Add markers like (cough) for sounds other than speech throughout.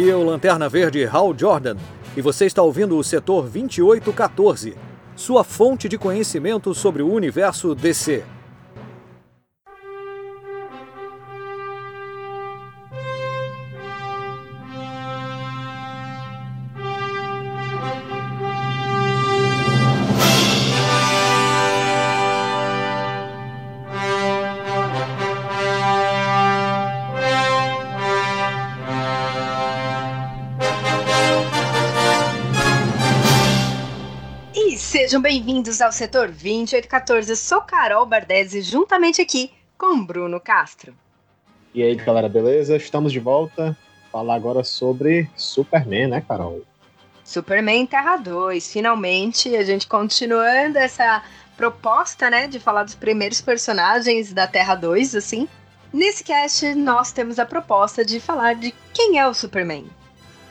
Aqui é o Lanterna Verde Hal Jordan e você está ouvindo o setor 2814, sua fonte de conhecimento sobre o universo DC. Sejam bem-vindos ao setor 2814. Eu sou Carol Bardesi, juntamente aqui com Bruno Castro. E aí, galera, beleza? Estamos de volta. Falar agora sobre Superman, né, Carol? Superman Terra 2. Finalmente, a gente continuando essa proposta, né, de falar dos primeiros personagens da Terra 2, assim. Nesse cast, nós temos a proposta de falar de quem é o Superman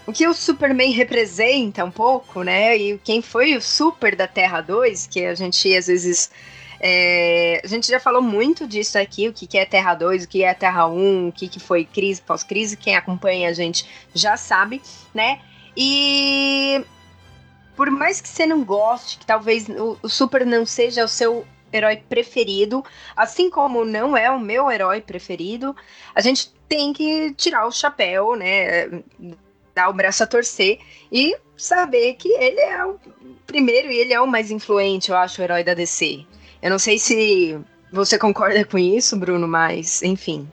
o que o Superman representa um pouco, né? E quem foi o Super da Terra 2, que a gente às vezes. É, a gente já falou muito disso aqui, o que, é Terra 2, o que é Terra 1, o que, que foi crise, pós-crise, quem acompanha a gente já sabe, né? E por mais que você não goste, que talvez o, o Super não seja o seu herói preferido, assim como não é o meu herói preferido, a gente tem que tirar o chapéu, né? Dar o braço a torcer e saber que ele é o primeiro e ele é o mais influente, eu acho, o herói da DC. Eu não sei se você concorda com isso, Bruno, mas enfim.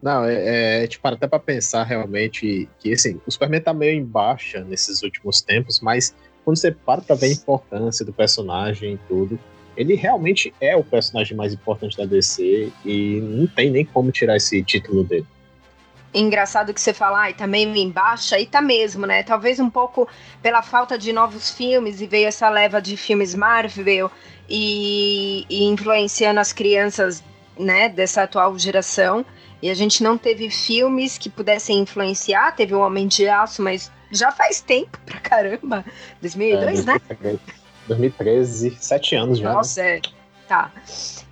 Não, é, é tipo, até para pensar realmente que assim, o Superman tá meio em baixa nesses últimos tempos, mas quando você para pra ver a importância do personagem e tudo, ele realmente é o personagem mais importante da DC e não tem nem como tirar esse título dele engraçado que você fala, ai, tá meio em baixa, e tá mesmo, né? Talvez um pouco pela falta de novos filmes, e veio essa leva de filmes Marvel, e, e influenciando as crianças, né, dessa atual geração. E a gente não teve filmes que pudessem influenciar, teve o Homem de Aço, mas já faz tempo pra caramba. 2002, é, né? 2013, sete anos já. Né? Nossa, né? é. Tá.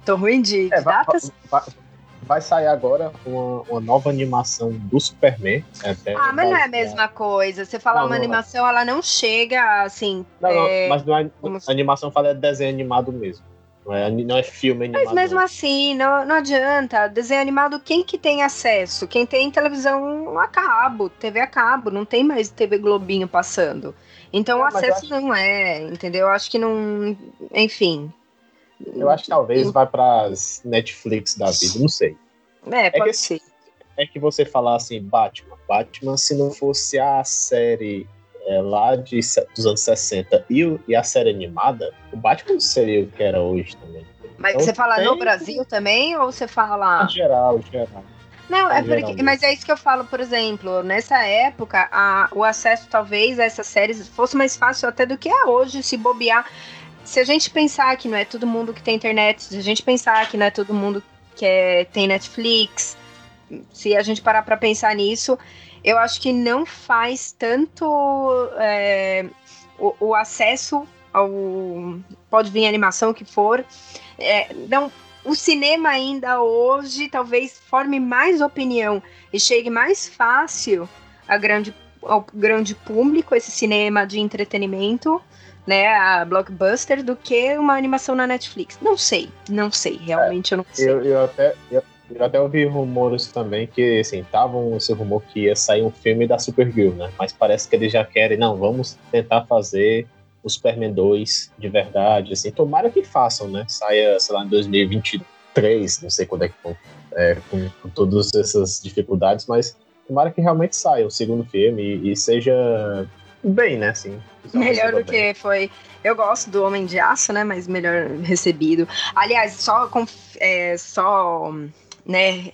Tô ruim de, é, datas. Vai, vai, vai sair agora uma, uma nova animação do Superman. Até ah, mas não é a mesma coisa. Você fala não, uma não é. animação, é. ela não chega assim. Não, é... não mas não é, a animação fala é desenho animado mesmo. Não é, não é filme animado. Mas mesmo assim, não, não adianta. Desenho animado, quem que tem acesso? Quem tem televisão a cabo, TV a cabo, não tem mais TV Globinho passando. Então o acesso acho... não é, entendeu? Eu acho que não. Enfim. Eu acho que talvez vá para Netflix da vida, não sei. É, pode é que, ser. É que você falar assim, Batman. Batman, se não fosse a série é, lá de, dos anos 60 e, e, a série animada, o Batman seria o que era hoje também. Mas então, você fala tem... no Brasil também ou você fala. Em geral, em geral. Não, é porque, mas é isso que eu falo, por exemplo, nessa época, a, o acesso talvez a essas séries fosse mais fácil até do que é hoje, se bobear. Se a gente pensar que não é todo mundo que tem internet, se a gente pensar que não é todo mundo que é, tem Netflix. Se a gente parar para pensar nisso, eu acho que não faz tanto é, o, o, acesso ao. Pode vir animação que for. É, não, o cinema ainda hoje talvez forme mais opinião e chegue mais fácil a grande, ao grande público, esse cinema de entretenimento, né, a blockbuster do que uma animação na Netflix. Não sei, não sei, realmente é, eu não sei. Eu, eu até, eu, eu, até ouvi rumores também que, assim, estavam esse rumor que ia sair um filme da Supergirl, né, mas parece que eles já querem, não, vamos tentar fazer o Superman 2 de verdade, assim, tomara que façam, né, saia, sei lá, em 2023, não sei quando é que vão, é, com, com todas essas dificuldades, mas tomara que realmente saia o segundo filme e, e seja bem, né? Assim, melhor do que foi. Eu gosto do Homem de Aço, né? Mas melhor recebido. Aliás, só, é, só né,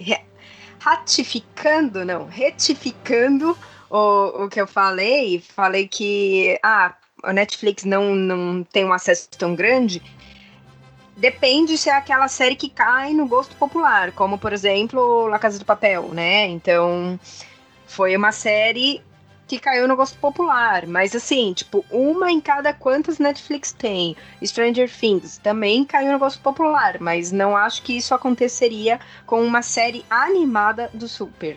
ratificando, não, retificando o, o que eu falei, falei que ah, a Netflix não, não tem um acesso tão grande. Depende se é aquela série que cai no gosto popular, como por exemplo La Casa do Papel, né? Então, foi uma série que caiu no gosto popular. Mas assim, tipo, uma em cada quantas Netflix tem. Stranger Things também caiu no gosto popular, mas não acho que isso aconteceria com uma série animada do Super.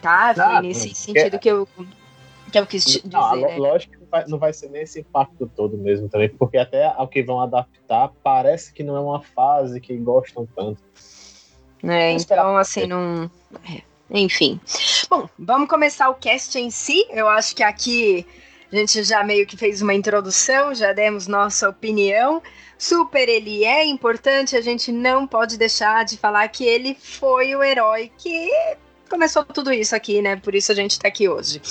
Tá? Foi ah, nesse sentido que eu Que eu quis dizer. Não, né? Lógico que não vai, não vai ser nem esse impacto todo mesmo também, porque até ao que vão adaptar, parece que não é uma fase que gostam tanto. É, então, assim, não. É, enfim. Bom, vamos começar o cast em si. Eu acho que aqui a gente já meio que fez uma introdução, já demos nossa opinião. Super, ele é importante, a gente não pode deixar de falar que ele foi o herói que começou tudo isso aqui, né? Por isso a gente tá aqui hoje.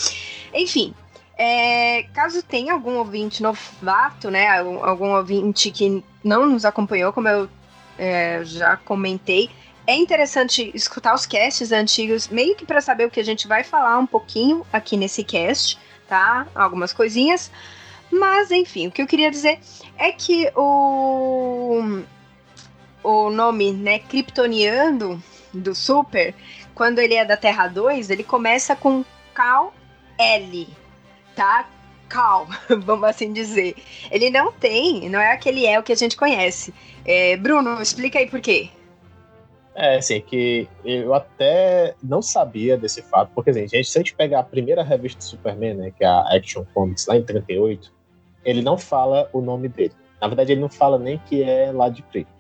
Enfim, é, caso tenha algum ouvinte novato, né? Algum ouvinte que não nos acompanhou, como eu é, já comentei, é interessante escutar os casts antigos, meio que para saber o que a gente vai falar um pouquinho aqui nesse cast, tá? Algumas coisinhas. Mas, enfim, o que eu queria dizer é que o, o nome, né, Kryptoniano do Super, quando ele é da Terra 2, ele começa com Cal L, tá? Cal, (laughs) vamos assim dizer. Ele não tem, não é aquele El que a gente conhece. É, Bruno, explica aí por quê. É, assim, que eu até não sabia desse fato, porque, assim, gente, se a gente pegar a primeira revista do Superman, né, que é a Action Comics, lá em 38, ele não fala o nome dele. Na verdade, ele não fala nem que é lá de Krypton.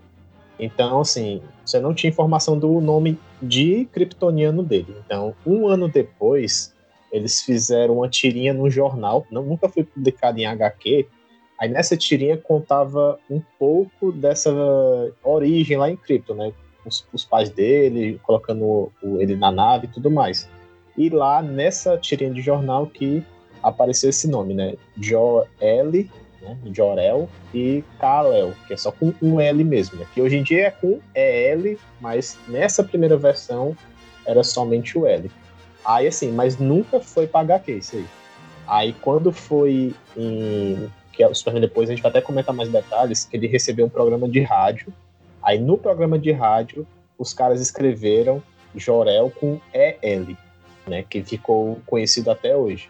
Então, assim, você não tinha informação do nome de kryptoniano dele. Então, um ano depois, eles fizeram uma tirinha no jornal, não, nunca foi publicado em HQ. Aí nessa tirinha contava um pouco dessa origem lá em Krypton, né? Os, os pais dele, colocando o, ele na nave e tudo mais. E lá nessa tirinha de jornal que apareceu esse nome, né? Jor-L, né? Jorel e Kalel, que é só com um L mesmo, né? Que hoje em dia é com EL, mas nessa primeira versão era somente o L. Aí assim, mas nunca foi para HQ isso aí. Aí quando foi em. Que é o Superman depois a gente vai até comentar mais detalhes, que ele recebeu um programa de rádio Aí no programa de rádio, os caras escreveram Jorel com EL, né? Que ficou conhecido até hoje.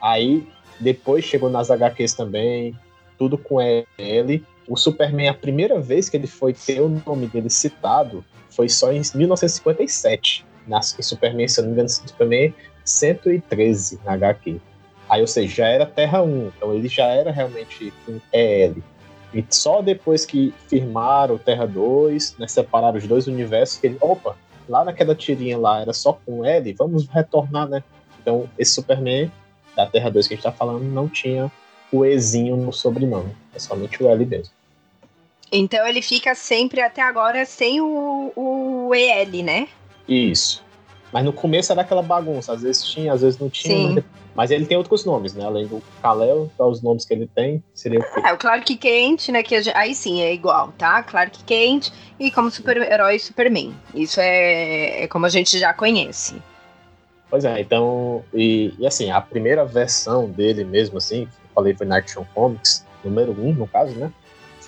Aí depois chegou nas HQs também, tudo com EL. O Superman, a primeira vez que ele foi ter o nome dele citado foi só em 1957. Na Superman, se eu não me engano, Superman 113 na HQ. Aí, ou seja, já era Terra 1, então ele já era realmente um EL. E só depois que firmaram o Terra 2, né, separaram os dois universos, que ele, opa, lá naquela tirinha lá era só com L, vamos retornar, né? Então, esse Superman da Terra 2 que a gente tá falando não tinha o Ezinho no sobrenome, é somente o L mesmo. Então ele fica sempre até agora sem o, o EL, né? Isso. Mas no começo era aquela bagunça, às vezes tinha, às vezes não tinha. Mas, mas ele tem outros nomes, né? Além do Kal-El, tá, os nomes que ele tem, seria o quê? É, o Clark Kent, né? Que gente, aí sim, é igual, tá? Clark Kent e como super-herói Superman. Isso é, é como a gente já conhece. Pois é, então, e, e, assim, a primeira versão dele mesmo, assim, que eu falei foi na Action Comics, número 1, um, no caso, né?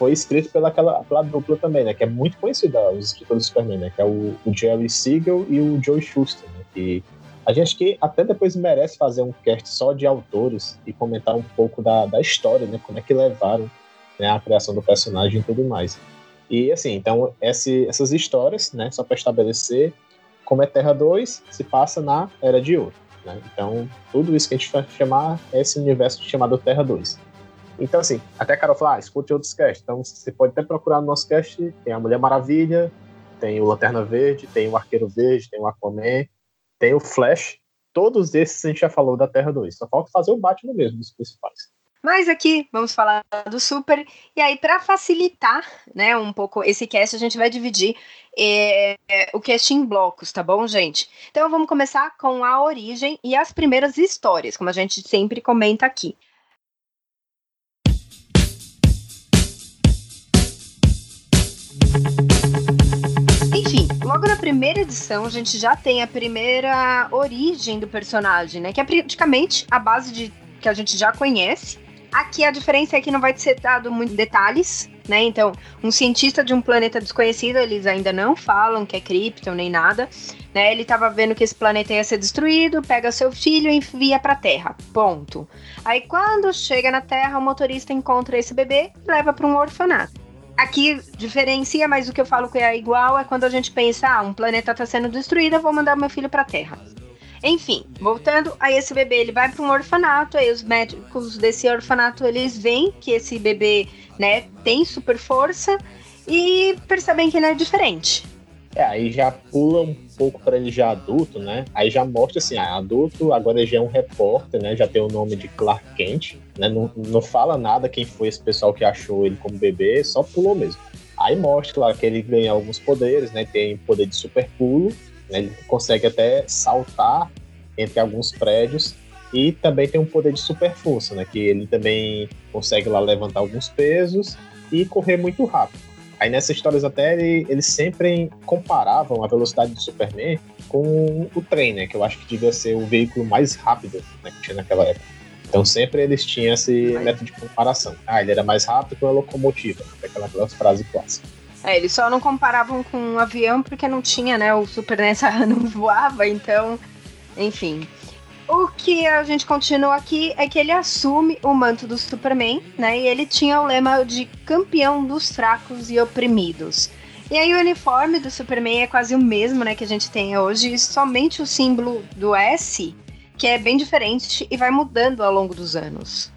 Foi escrito pela, aquela, pela dupla também, né? Que é muito conhecida, os escritores do Superman, né? Que é o, o Jerry Siegel e o Joe Shuster, né? Que a gente que até depois merece fazer um cast só de autores e comentar um pouco da, da história, né? Como é que levaram né, a criação do personagem e tudo mais. E assim, então esse, essas histórias, né? Só para estabelecer como é Terra 2, se passa na Era de Ouro. Né? Então, tudo isso que a gente vai chamar é esse universo chamado Terra 2. Então, assim, até a Carol falou, ah, escute outros casts. Então, você pode até procurar no nosso cast, tem a Mulher Maravilha, tem o Lanterna Verde, tem o Arqueiro Verde, tem o Aquaman, tem o Flash. Todos esses a gente já falou da Terra 2. Só falta fazer o Batman mesmo, dos principais. Mas aqui vamos falar do Super. E aí, para facilitar né, um pouco esse cast, a gente vai dividir é, o cast em blocos, tá bom, gente? Então vamos começar com a origem e as primeiras histórias, como a gente sempre comenta aqui. Logo na primeira edição a gente já tem a primeira origem do personagem, né? Que é praticamente a base de que a gente já conhece. Aqui a diferença é que não vai ser dado muitos detalhes, né? Então, um cientista de um planeta desconhecido, eles ainda não falam que é Krypton nem nada, né? Ele estava vendo que esse planeta ia ser destruído, pega seu filho e envia para Terra. Ponto. Aí quando chega na Terra, o motorista encontra esse bebê e leva para um orfanato. Aqui diferencia, mas o que eu falo que é igual é quando a gente pensa, ah, um planeta está sendo destruído, eu vou mandar meu filho para a Terra. Enfim, voltando, aí esse bebê ele vai para um orfanato, aí os médicos desse orfanato eles veem que esse bebê, né, tem super força e percebem que ele é diferente. É, aí já pula um pouco para ele já adulto, né? Aí já mostra assim, ah, adulto, agora já é um repórter, né? Já tem o nome de Clark Kent, né? Não, não fala nada quem foi esse pessoal que achou ele como bebê, só pulou mesmo. Aí mostra lá que ele ganha alguns poderes, né? Tem poder de super pulo, né? Ele consegue até saltar entre alguns prédios e também tem um poder de super força, né? Que ele também consegue lá levantar alguns pesos e correr muito rápido. Aí nessas histórias até ele, eles sempre comparavam a velocidade do Superman com o trem, né? Que eu acho que devia ser o veículo mais rápido né, que tinha naquela época. Então sempre eles tinham esse método de comparação. Ah, ele era mais rápido que uma locomotiva, aquela, aquela frase clássica. É, eles só não comparavam com um avião porque não tinha, né? O Super nessa (laughs) não voava, então, enfim. O que a gente continua aqui é que ele assume o manto do Superman, né? E ele tinha o lema de campeão dos fracos e oprimidos. E aí o uniforme do Superman é quase o mesmo, né, que a gente tem hoje, somente o símbolo do S, que é bem diferente e vai mudando ao longo dos anos.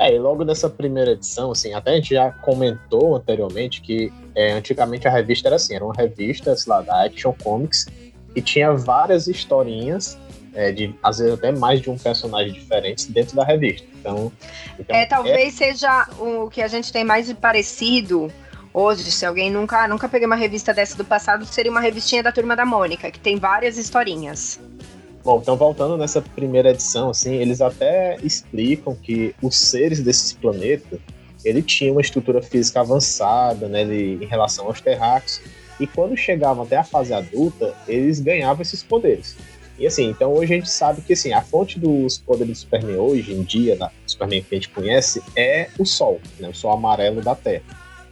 É, e logo nessa primeira edição, assim, até a gente já comentou anteriormente que é, antigamente a revista era assim, era uma revista, sei lá, da Action Comics, e tinha várias historinhas é, de às vezes até mais de um personagem diferente dentro da revista. Então, então é talvez é... seja o que a gente tem mais de parecido hoje. Se alguém nunca nunca pegou uma revista dessa do passado, seria uma revistinha da Turma da Mônica que tem várias historinhas. Bom, então voltando nessa primeira edição, assim, eles até explicam que os seres desses planetas ele tinha uma estrutura física avançada, né, ele, em relação aos terráqueos, e quando chegavam até a fase adulta, eles ganhavam esses poderes. E assim, então hoje a gente sabe que assim, a fonte dos poderes do Superman hoje em dia, na Superman que a gente conhece, é o Sol, né? o Sol amarelo da Terra.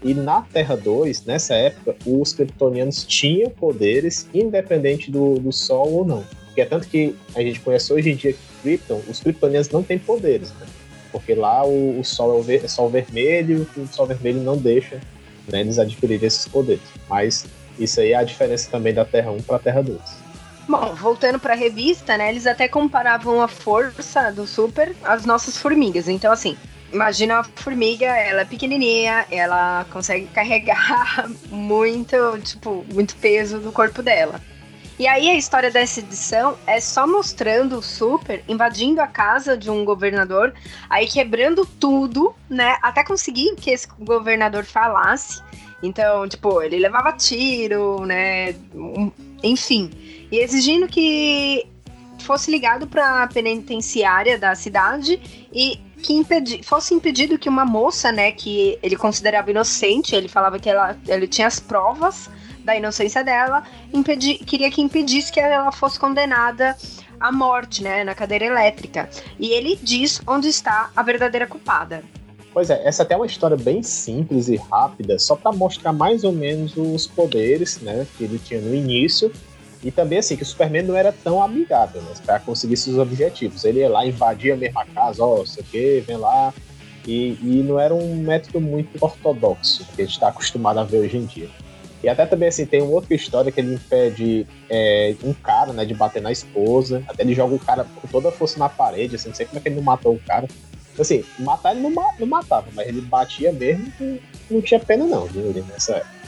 E na Terra 2, nessa época, os kryptonianos tinham poderes independente do, do Sol ou não. Porque é tanto que a gente conhece hoje em dia que Krypton, os kryptonianos não têm poderes, né? Porque lá o, o Sol é, o ver, é Sol vermelho e o Sol vermelho não deixa né, eles adquirirem esses poderes. Mas isso aí é a diferença também da Terra 1 para a Terra 2. Bom, voltando para a revista, né? Eles até comparavam a força do Super às nossas formigas. Então, assim, imagina a formiga, ela é pequenininha, ela consegue (laughs) carregar muito, tipo, muito peso do corpo dela. E aí a história dessa edição é só mostrando o Super invadindo a casa de um governador, aí quebrando tudo, né? Até conseguir que esse governador falasse. Então, tipo, ele levava tiro, né? Enfim e exigindo que fosse ligado para a penitenciária da cidade e que impedi, fosse impedido que uma moça, né, que ele considerava inocente, ele falava que ela, ele tinha as provas da inocência dela, impedi, queria que impedisse que ela fosse condenada à morte, né, na cadeira elétrica. E ele diz onde está a verdadeira culpada. Pois é, essa até é uma história bem simples e rápida, só para mostrar mais ou menos os poderes, né, que ele tinha no início e também, assim, que o Superman não era tão amigável, né? Pra conseguir seus objetivos. Ele ia lá, invadia a mesma casa, ó, oh, sei o quê, vem lá. E, e não era um método muito ortodoxo, que a gente está acostumado a ver hoje em dia. E até também, assim, tem uma outra história que ele impede é, um cara, né, de bater na esposa. Até ele joga o cara com toda a força na parede, assim, não sei como é que ele não matou o cara. Assim, matar ele não, não matava, mas ele batia mesmo e não tinha pena não, viu, nessa época.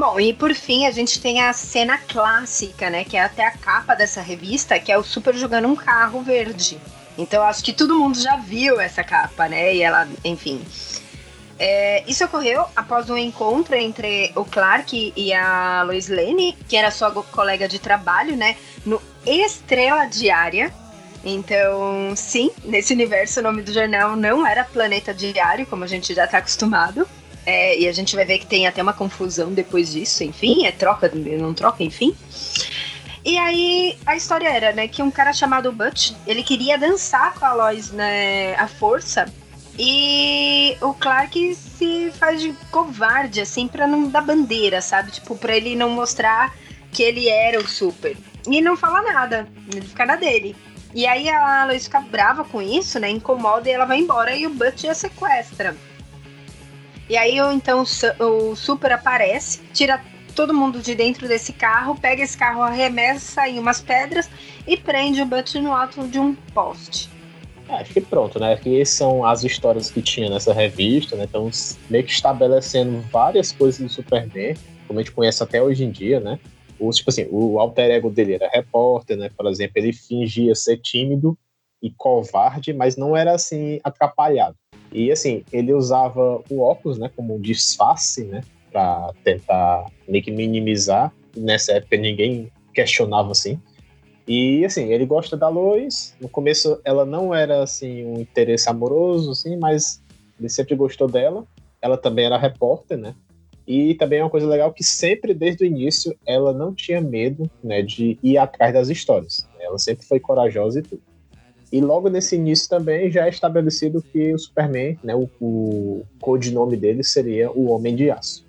Bom, e por fim a gente tem a cena clássica, né? Que é até a capa dessa revista, que é o Super jogando um carro verde. Então acho que todo mundo já viu essa capa, né? E ela, enfim. É, isso ocorreu após um encontro entre o Clark e a Lois Lane, que era sua colega de trabalho, né? No Estrela Diária. Então, sim, nesse universo o nome do jornal não era Planeta Diário, como a gente já está acostumado. É, e a gente vai ver que tem até uma confusão depois disso, enfim, é troca, não troca, enfim. E aí a história era, né, que um cara chamado Butch, ele queria dançar com a Lois, né, a força. E o Clark se faz de covarde, assim, pra não dar bandeira, sabe? Tipo, pra ele não mostrar que ele era o super. E não fala nada, ele fica na dele. E aí a Lois fica brava com isso, né? Incomoda e ela vai embora e o Butch a sequestra. E aí então o Super aparece, tira todo mundo de dentro desse carro, pega esse carro, arremessa em umas pedras e prende o Butch no alto de um poste. É, acho que pronto, né? Que são as histórias que tinha nessa revista, né? Então, meio que estabelecendo várias coisas do Superman, como a gente conhece até hoje em dia, né? O, tipo assim, o alter ego dele era repórter, né? Por exemplo, ele fingia ser tímido e covarde, mas não era assim atrapalhado. E assim, ele usava o óculos, né, como um disfarce, né, para tentar meio que minimizar. Nessa época ninguém questionava assim. E assim, ele gosta da Lois. No começo ela não era assim um interesse amoroso, assim, mas ele sempre gostou dela. Ela também era repórter, né? E também é uma coisa legal que sempre desde o início ela não tinha medo, né, de ir atrás das histórias. Ela sempre foi corajosa e tudo. E logo nesse início também já é estabelecido que o Superman, né, o, o codinome dele seria o Homem de Aço.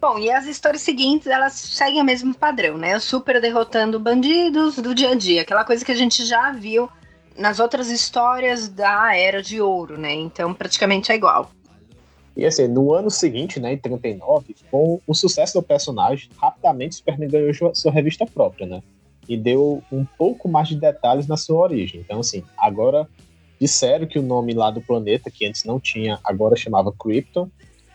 Bom, e as histórias seguintes, elas seguem o mesmo padrão, né? O Super derrotando bandidos do dia a dia, aquela coisa que a gente já viu nas outras histórias da Era de Ouro, né? Então, praticamente é igual. E assim, no ano seguinte, né, em 39, com o sucesso do personagem, rapidamente Superman ganhou sua revista própria, né? E deu um pouco mais de detalhes na sua origem. Então, assim, agora disseram que o nome lá do planeta, que antes não tinha, agora chamava Krypton,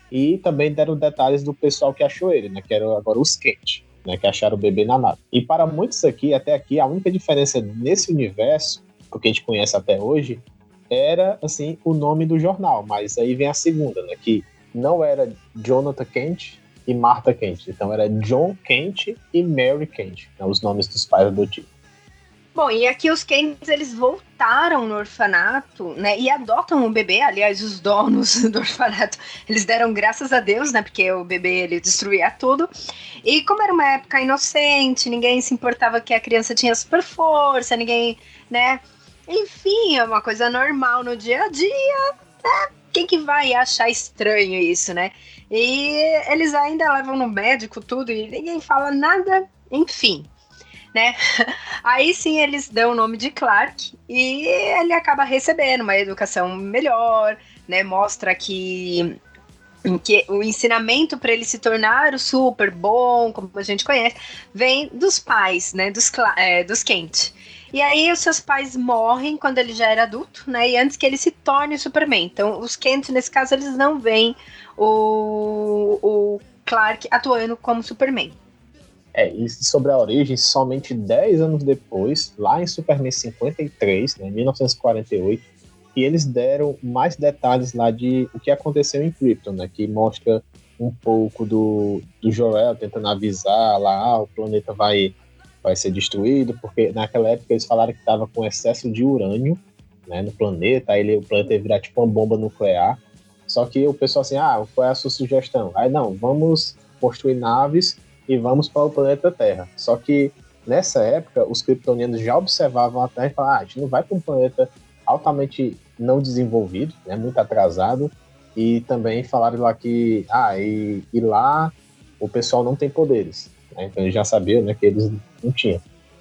e também deram detalhes do pessoal que achou ele, né, que era agora os Kent, né, que acharam o bebê na nave. E para muitos aqui, até aqui, a única diferença nesse universo, que a gente conhece até hoje, era, assim, o nome do jornal, mas aí vem a segunda, né, que não era Jonathan Kent, e Martha Kent. Então era John Kent e Mary Kent, né, os nomes dos pais adotivos. Bom, e aqui os Kents, eles voltaram no orfanato, né, e adotam o bebê, aliás, os donos (laughs) do orfanato, eles deram graças a Deus, né, porque o bebê, ele destruía tudo, e como era uma época inocente, ninguém se importava que a criança tinha super força, ninguém, né, enfim, é uma coisa normal no dia a dia, né, quem que vai achar estranho isso, né? E eles ainda levam no médico tudo e ninguém fala nada, enfim. Né? (laughs) Aí sim eles dão o nome de Clark e ele acaba recebendo uma educação melhor, né? Mostra que que o ensinamento para ele se tornar o super bom, como a gente conhece, vem dos pais, né, dos, é, dos Kent. E aí os seus pais morrem quando ele já era adulto, né, e antes que ele se torne Superman. Então os Kent, nesse caso, eles não veem o, o Clark atuando como Superman. É, e sobre a origem, somente 10 anos depois, lá em Superman 53, né, 1948, que eles deram mais detalhes lá de o que aconteceu em Krypton, né, que mostra um pouco do, do Jor-El tentando avisar lá, ah, o planeta vai, vai ser destruído, porque naquela época eles falaram que estava com excesso de urânio né, no planeta, aí ele, o planeta ia virar tipo uma bomba nuclear, só que o pessoal assim, ah, qual é a sua sugestão? Aí não, vamos construir naves e vamos para o planeta Terra. Só que nessa época os kryptonianos já observavam a Terra e falavam, ah, a gente não vai para um planeta altamente não desenvolvido, né, muito atrasado, e também falaram lá que, ah, e, e lá o pessoal não tem poderes, né, então eles já sabiam, né, que eles não tinham.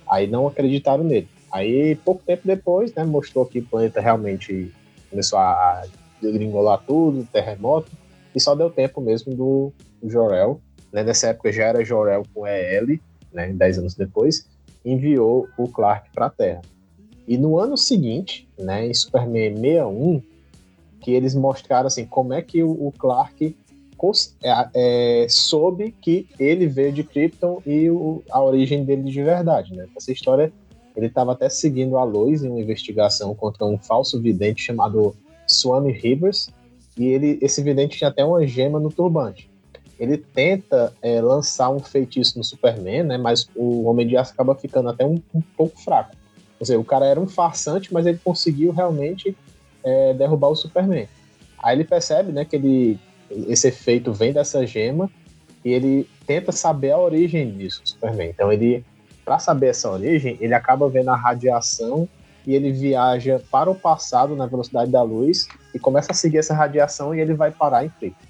Aí não acreditaram nele. Aí, pouco tempo depois, né, mostrou que o planeta realmente começou a degringolar tudo, terremoto, e só deu tempo mesmo do, do Jorel, né? Nessa época já era Jorel com EL, né? Dez anos depois, enviou o Clark para a Terra. E no ano seguinte, né, em Superman 61, que eles mostraram assim como é que o, o Clark é, é, soube que ele veio de Krypton e o, a origem dele de verdade, né? Essa história ele estava até seguindo a Lois em uma investigação contra um falso vidente chamado Swami Rivers, e ele, esse vidente tinha até uma gema no turbante. Ele tenta é, lançar um feitiço no Superman, né, mas o Homem de Aço acaba ficando até um, um pouco fraco. Quer dizer, o cara era um farsante, mas ele conseguiu realmente é, derrubar o Superman. Aí ele percebe né, que ele, esse efeito vem dessa gema e ele tenta saber a origem disso, Superman. Então ele, para saber essa origem, ele acaba vendo a radiação e ele viaja para o passado na velocidade da luz e começa a seguir essa radiação e ele vai parar em Krypton.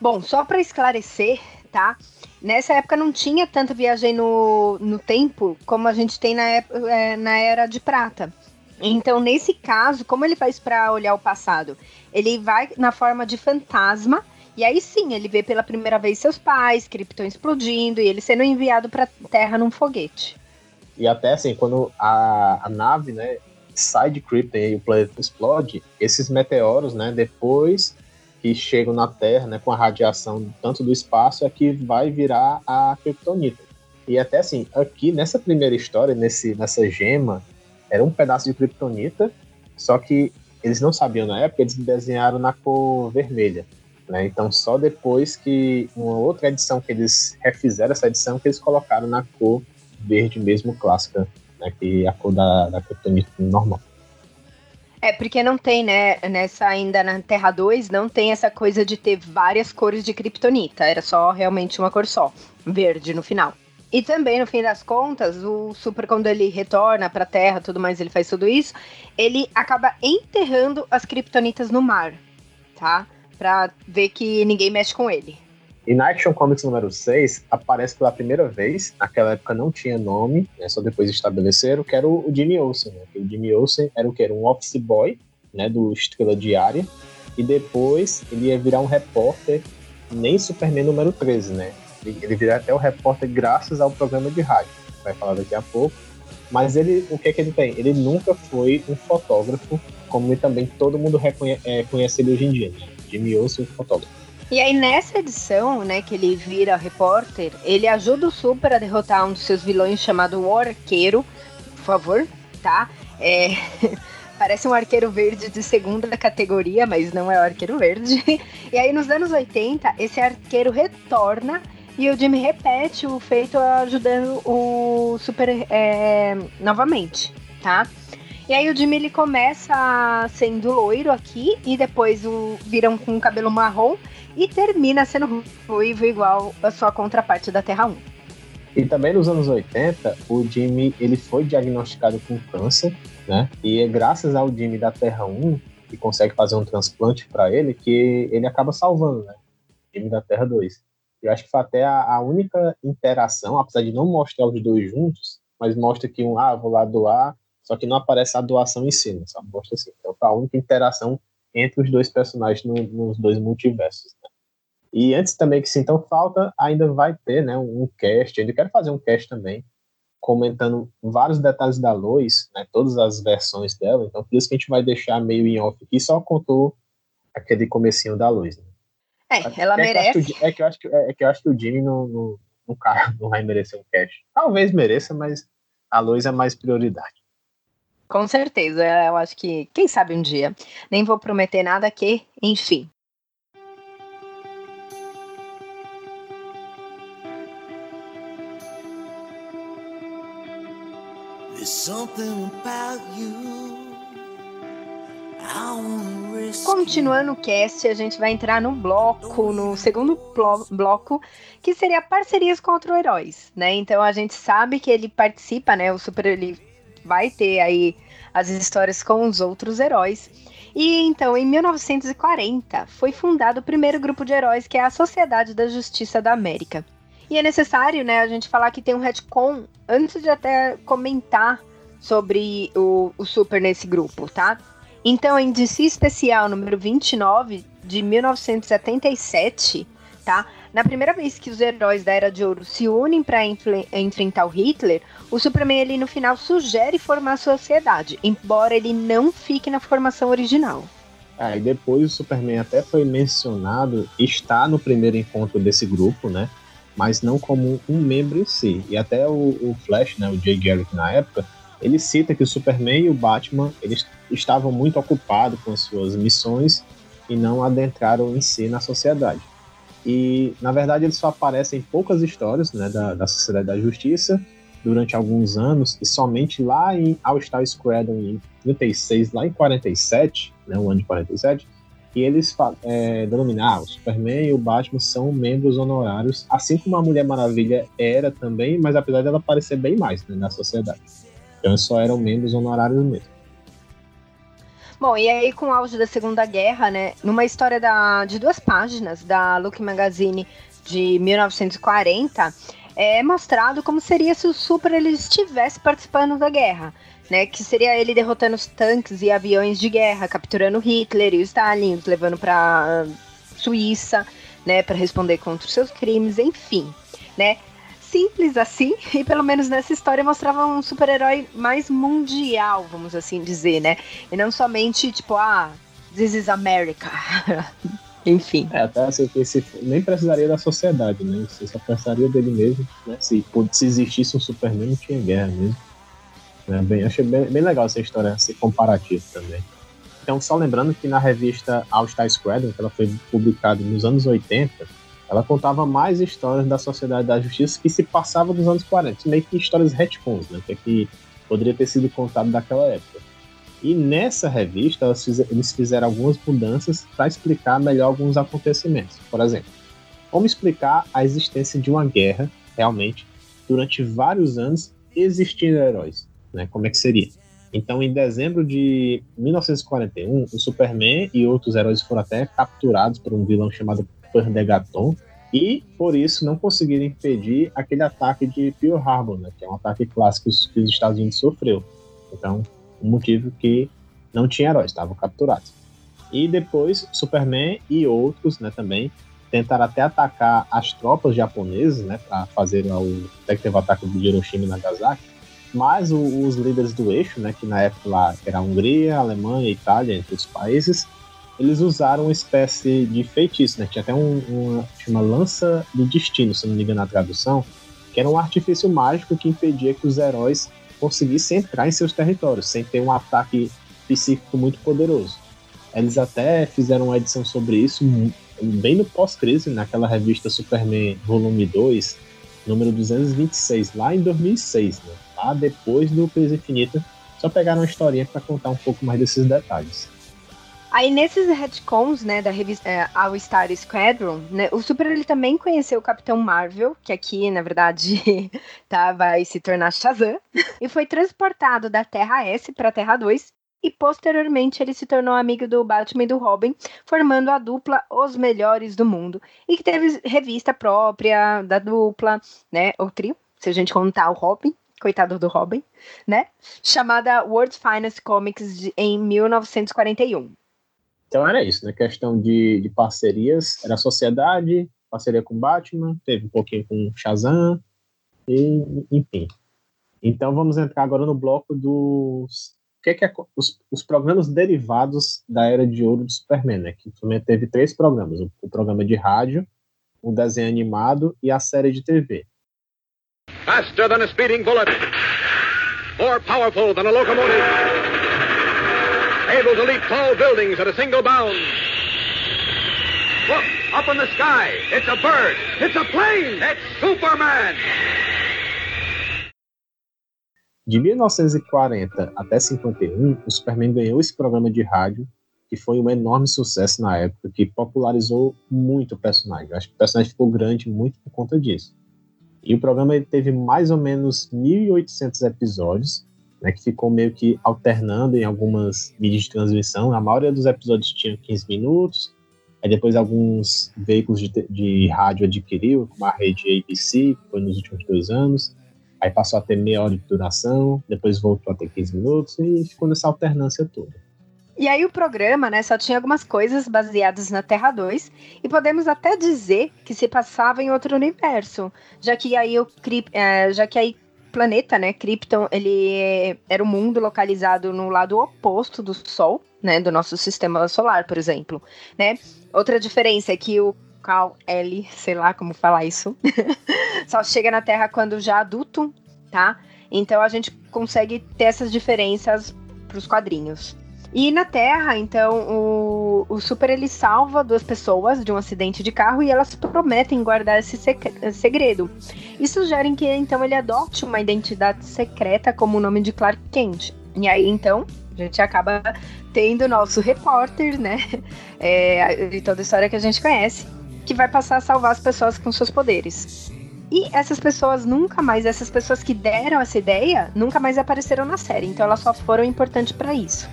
Bom, só para esclarecer, tá? Nessa época não tinha tanta viagem no, no tempo como a gente tem na, é, na Era de Prata. Então, nesse caso, como ele faz para olhar o passado? Ele vai na forma de fantasma e aí sim, ele vê pela primeira vez seus pais, Krypton explodindo e ele sendo enviado para Terra num foguete. E até assim, quando a, a nave, né, sai de Krypton e o planeta explode, esses meteoros, né, depois que chegam na Terra, né, com a radiação tanto do espaço, é que vai virar a Kryptonita. E até assim, aqui nessa primeira história, nesse, nessa gema, era um pedaço de Kryptonita, só que eles não sabiam na época, eles desenharam na cor vermelha. Né? Então, só depois que uma outra edição que eles refizeram essa edição, que eles colocaram na cor verde mesmo clássica, né? que é a cor da, da normal. É, porque não tem, né, nessa ainda na Terra 2, não tem essa coisa de ter várias cores de Kryptonita, era só realmente uma cor só, verde no final. E também, no fim das contas, o Super, quando ele retorna pra Terra tudo mais, ele faz tudo isso, ele acaba enterrando as Kryptonitas no mar, tá? Pra ver que ninguém mexe com ele. E na Action Comics número 6, aparece pela primeira vez, naquela época não tinha nome, né, só depois estabeleceram, que era o, Jimmy Olsen. Né, o Jimmy Olsen era o que? Era um office boy, né, do Estrela Diária, e depois ele ia virar um repórter, nem Superman número 13, né? Ele, ele vira até o repórter graças ao programa de rádio, vai falar daqui a pouco. Mas ele, o que é que ele tem? Ele nunca foi um fotógrafo, como também todo mundo reconhece, é, conhece ele hoje em dia, né? Jimmy Olsen, fotógrafo. E aí, nessa edição, né, que ele vira repórter, ele ajuda o Super a derrotar um dos seus vilões chamado O Arqueiro. Por favor, tá? É... (laughs) Parece um arqueiro verde de segunda categoria, mas não é o arqueiro verde. E aí, nos anos 80, esse arqueiro retorna e o Jimmy repete o feito ajudando o Super é, novamente, tá? E aí o Jimmy ele começa sendo loiro aqui e depois o viram com cabelo marrom e termina sendo ruivo igual a sua contraparte da Terra 1. E também nos anos 80, o Jimmy ele foi diagnosticado com câncer, né? E é graças ao Jimmy da Terra 1 que consegue fazer um transplante para ele que ele acaba salvando, né? Jimmy da Terra 2. Eu acho que foi até a, a, única interação, apesar de não mostrar os dois juntos, mas mostra que um, ah, vou lá doar, só que não aparece a doação em si, né? só mostra assim. Então foi a única interação entre os dois personagens no, nos dois multiversos. Né? E antes também que sintam falta, ainda vai ter né, um cast, ainda quero fazer um cast também, comentando vários detalhes da Lois, né, todas as versões dela, então por isso que a gente vai deixar meio em off aqui, só contou aquele comecinho da Lois. Né? É, ela é merece. Que é, que eu acho que, é que eu acho que o Jimmy não, não, não, não vai merecer um cast. Talvez mereça, mas a Lois é mais prioridade. Com certeza, eu acho que, quem sabe um dia. Nem vou prometer nada que, enfim. Continuando o cast, a gente vai entrar no bloco, no segundo bloco, que seria parcerias contra heróis, né? Então a gente sabe que ele participa, né? O Super ele vai ter aí as histórias com os outros heróis. E então, em 1940, foi fundado o primeiro grupo de heróis, que é a Sociedade da Justiça da América. E é necessário, né, a gente falar que tem um retcon antes de até comentar sobre o, o Super nesse grupo, tá? Então, em DC Especial número 29 de 1977, tá? Na primeira vez que os heróis da Era de Ouro se unem para enfrentar o Hitler, o Superman ele no final sugere formar a sociedade, embora ele não fique na formação original. Ah, e depois o Superman até foi mencionado, está no primeiro encontro desse grupo, né? Mas não como um membro em si. E até o, o Flash, né, o Jay Garrick na época, ele cita que o Superman e o Batman eles estavam muito ocupados com as suas missões e não adentraram em si na sociedade. E, na verdade, eles só aparecem em poucas histórias né, da, da Sociedade da Justiça durante alguns anos, e somente lá em All-Star Squadron em 36, lá em 47, né, o ano de 47, e eles é, denominam, ah, o Superman e o Batman são membros honorários, assim como a Mulher Maravilha era também, mas apesar dela aparecer bem mais né, na sociedade. Então só eram membros honorários mesmo. Bom, e aí com o auge da Segunda Guerra, né, numa história da, de duas páginas da Look Magazine de 1940, é mostrado como seria se o Super ele estivesse participando da guerra, né, que seria ele derrotando os tanques e aviões de guerra, capturando Hitler e Stalin, os levando para Suíça, né, para responder contra os seus crimes, enfim, né? Simples assim, (laughs) e pelo menos nessa história mostrava um super-herói mais mundial, vamos assim dizer, né? E não somente tipo, ah, this is America. (laughs) Enfim. É, até assim, esse, nem precisaria da sociedade, né? Você só precisaria dele mesmo, né? Se, se existisse um Superman, não tinha guerra mesmo. Né? Bem, achei bem, bem legal essa história, esse comparativo também. Então, só lembrando que na revista All Star Squadron, que ela foi publicada nos anos 80, ela contava mais histórias da Sociedade da Justiça que se passava dos anos 40, meio que histórias retcons, né? Que, é que poderia ter sido contado daquela época. E nessa revista, eles fizeram algumas mudanças para explicar melhor alguns acontecimentos. Por exemplo, como explicar a existência de uma guerra, realmente, durante vários anos existindo heróis. Né? Como é que seria? Então, em dezembro de 1941, o Superman e outros heróis foram até capturados por um vilão chamado Perdegaton, e por isso não conseguiram impedir aquele ataque de Pearl Harbor, né? que é um ataque clássico que os Estados Unidos sofreu. Então, o motivo que não tinha heróis, estavam capturados. E depois, Superman e outros né, também tentaram até atacar as tropas japonesas, né, para fazer o até que teve o ataque de Hiroshima e Nagasaki, mas o, os líderes do eixo, né, que na época lá era a Hungria, a Alemanha, a Itália, entre os países, eles usaram uma espécie de feitiço, né, tinha até um, uma, uma lança do destino, se não me engano na tradução, que era um artifício mágico que impedia que os heróis conseguissem entrar em seus territórios, sem ter um ataque psíquico muito poderoso. Eles até fizeram uma edição sobre isso bem no pós-crise, naquela revista Superman Volume 2, número 226, lá em 2006, né? lá depois do Crise Infinita. Só pegaram uma historinha para contar um pouco mais desses detalhes. Aí nesses retcons, né, da revista é, All Star Squadron, né, o Super ele também conheceu o Capitão Marvel, que aqui, na verdade, (laughs) tá, vai se tornar Shazam, e foi transportado da Terra S para a Terra 2, e posteriormente ele se tornou amigo do Batman e do Robin, formando a dupla Os Melhores do Mundo, e que teve revista própria da dupla, né, ou trio, se a gente contar o Robin, coitado do Robin, né, chamada World's Finest Comics de, em 1941. Então era isso, né? Questão de, de parcerias, era Sociedade, parceria com Batman, teve um pouquinho com Shazam, e, enfim. Então vamos entrar agora no bloco dos que, que é os, os, programas derivados da era de ouro do Superman, né? Que também teve três programas: o, o, programa de rádio, o desenho animado e a série de TV. Faster than a speeding bullet, more powerful than a locomotive able to leap tall buildings at a single bound. Look, up in the sky. It's a bird. It's a plane. It's Superman. De 1940 até 51, o Superman ganhou esse programa de rádio, que foi um enorme sucesso na época, que popularizou muito o personagem. Eu acho que o personagem ficou grande muito por conta disso. E o programa teve mais ou menos 1.800 episódios, né, que ficou meio que alternando em algumas mídias de transmissão. A maioria dos episódios tinha 15 minutos, aí depois alguns veículos de, de rádio adquiriu, como a rede ABC, que foi nos últimos dois anos, aí passou a ter meia hora de duração, depois voltou a ter 15 minutos e ficou nessa alternância toda. E aí o programa, né, só tinha algumas coisas baseadas na Terra 2 e podemos até dizer que se passava em outro universo, já que aí o é, já que aí planeta, né, Krypton, ele era um mundo localizado no lado oposto do Sol, né, do nosso sistema solar, por exemplo, né? Outra diferença é que o Cal L, sei lá como falar isso, (laughs) só chega na Terra quando já adulto, tá? Então a gente consegue ter essas diferenças para os quadrinhos. E na Terra, então, o, o Super ele salva duas pessoas de um acidente de carro e elas prometem guardar esse segredo. Isso sugere que então ele adote uma identidade secreta como o nome de Clark Kent. E aí então a gente acaba tendo o nosso repórter, né? (laughs) É, de toda a história que a gente conhece, que vai passar a salvar as pessoas com seus poderes. E essas pessoas nunca mais, essas pessoas que deram essa ideia, nunca mais apareceram na série. Então elas só foram importantes para isso.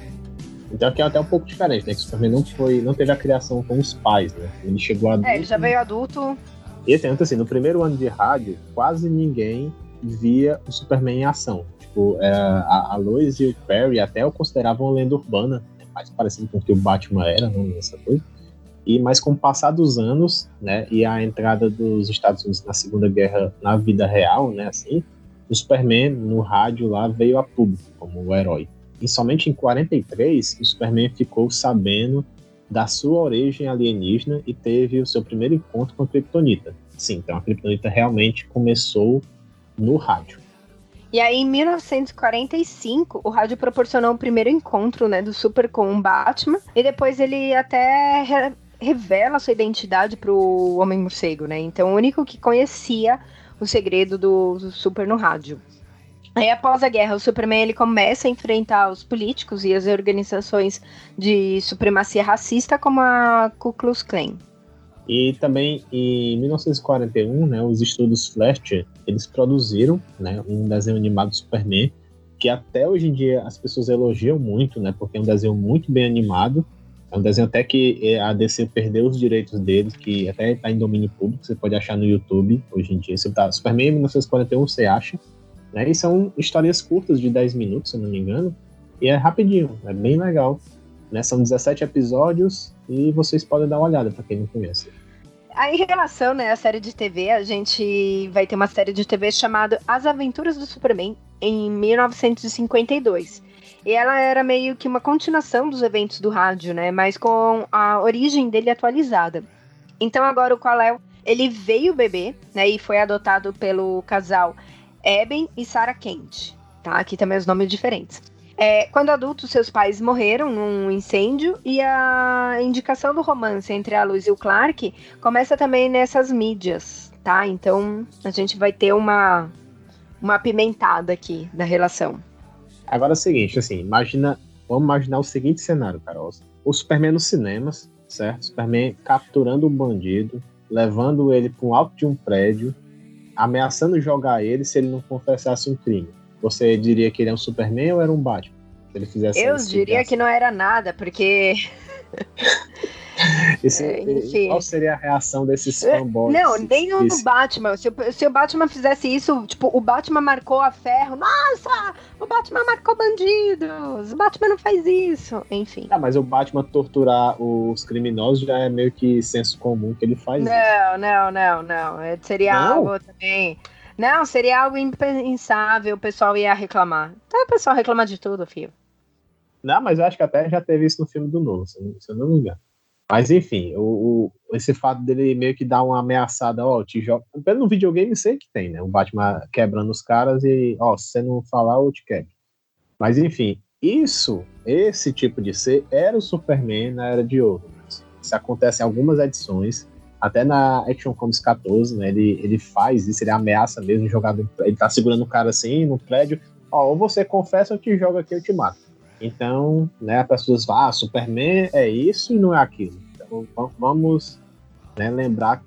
Então aqui é até um pouco diferente, né? Que o Superman não foi, não teve a criação com os pais, né? Ele chegou adulto. É, ele já veio adulto. E assim, assim, no primeiro ano de rádio, quase ninguém via o Superman em ação. Tipo, é, a, a Lois e o Perry até o consideravam uma lenda urbana, né? mais parecido com o que o Batman era, não essa coisa. E mas com o passar dos anos, né, e a entrada dos Estados Unidos na Segunda Guerra na vida real, né, assim, o Superman no rádio lá veio a público como o herói. E somente em 43 o Superman ficou sabendo da sua origem alienígena e teve o seu primeiro encontro com a Kryptonita. Sim, então a Kryptonita realmente começou no rádio. E aí, em 1945, o rádio proporcionou o primeiro encontro né, do Super com o Batman, e depois ele até re revela sua identidade para o Homem-Morcego, né? Então, o único que conhecia o segredo do, do Super no rádio. Aí, após a guerra, o Superman ele começa a enfrentar os políticos e as organizações de supremacia racista, como a Ku Klux Klan. E também em 1941, né, os estúdios Flash, eles produziram né, um desenho animado do Superman, que até hoje em dia as pessoas elogiam muito, né, porque é um desenho muito bem animado. É um desenho até que é, a DC perdeu os direitos dele, que até está em domínio público, você pode achar no YouTube hoje em dia. Você tá, Superman 1941 você acha. Né, e são histórias curtas de 10 minutos, se não me engano. E é rapidinho, é bem legal. Né? São 17 episódios e vocês podem dar uma olhada para quem não conhece. Aí, em relação né, à série de TV, a gente vai ter uma série de TV chamada As Aventuras do Superman, em 1952. E ela era meio que uma continuação dos eventos do rádio, né? Mas com a origem dele atualizada. Então agora o Kal-El, ele veio bebê, né? E foi adotado pelo casal Eben e Sarah Kent, tá? Aqui também os nomes diferentes. É, quando adultos, seus pais morreram num incêndio e a indicação do romance entre a Luz e o Clark começa também nessas mídias, tá? Então a gente vai ter uma, uma apimentada aqui da relação. Agora é o seguinte, assim, imagina, vamos imaginar o seguinte cenário, Carol. O Superman nos cinemas, certo? Superman capturando um bandido, levando ele para um alto de um prédio, ameaçando jogar ele se ele não confessasse um crime você diria que ele é um Superman ou era um Batman? Se ele fizesse Eu diria que não era nada, porque. Esse, é, qual seria a reação desses é, fanboys? Não, nem no Batman. Se, se, o Batman fizesse isso, tipo, o Batman marcou a ferro. Nossa, o Batman marcou bandidos. O Batman não faz isso. Enfim. Ah, mas o Batman torturar os criminosos já é meio que senso comum que ele faz não, isso. Não, não, não, não. Seria não? algo também não, seria algo impensável, o pessoal ia reclamar. Então o pessoal reclama de tudo, filho. Não, mas eu acho que até já teve isso no filme do novo, se eu não me engano. Mas enfim, o, o, esse fato dele meio que dar uma ameaçada, ó, te joga. No videogame sei que tem, né? O Batman quebrando os caras e, ó, se você não falar, eu te quebro. Mas enfim, isso, esse tipo de ser, era o Superman na Era de Ouro. Isso acontece em algumas edições. Até na Action Comics 14, né, ele, ele faz isso, ele ameaça mesmo jogador. Ele tá segurando o cara assim no prédio. Ó, ou você confessa ou te joga aqui eu te mato. Então, né, as pessoas falam, ah, Superman é isso e não é aquilo. Então, vamos né, lembrar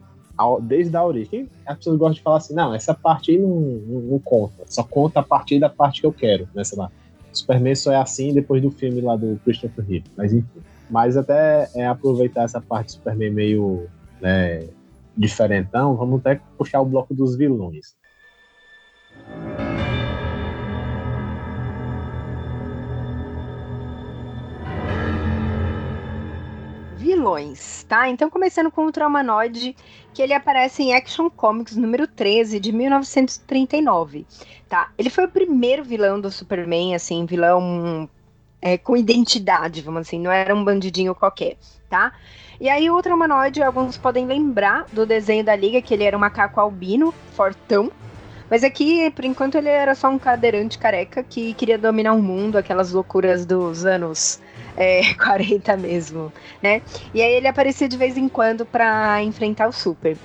desde a origem. As pessoas gostam de falar assim, não, essa parte aí não, não, não, conta. Só conta a partir da parte que eu quero, né, sei lá. Superman só é assim depois do filme lá do Christopher Reeve. Mas enfim. Mas até é, aproveitar essa parte do Superman meio né, diferentão, vamos até puxar o bloco dos vilões. Vilões, tá? Então, começando com o Traumanoide, que ele aparece em Action Comics número 13, de 1939, tá? Ele foi o primeiro vilão do Superman, assim, vilão é, com identidade, vamos assim, não era um bandidinho qualquer, tá? E aí o Ultramanoide, alguns podem lembrar do desenho da Liga, que ele era um macaco albino, fortão. Mas aqui, por enquanto, ele era só um cadeirante careca que queria dominar o mundo, aquelas loucuras dos anos é, (laughs) 40 mesmo, né? E aí ele aparecia de vez em quando para enfrentar o Super.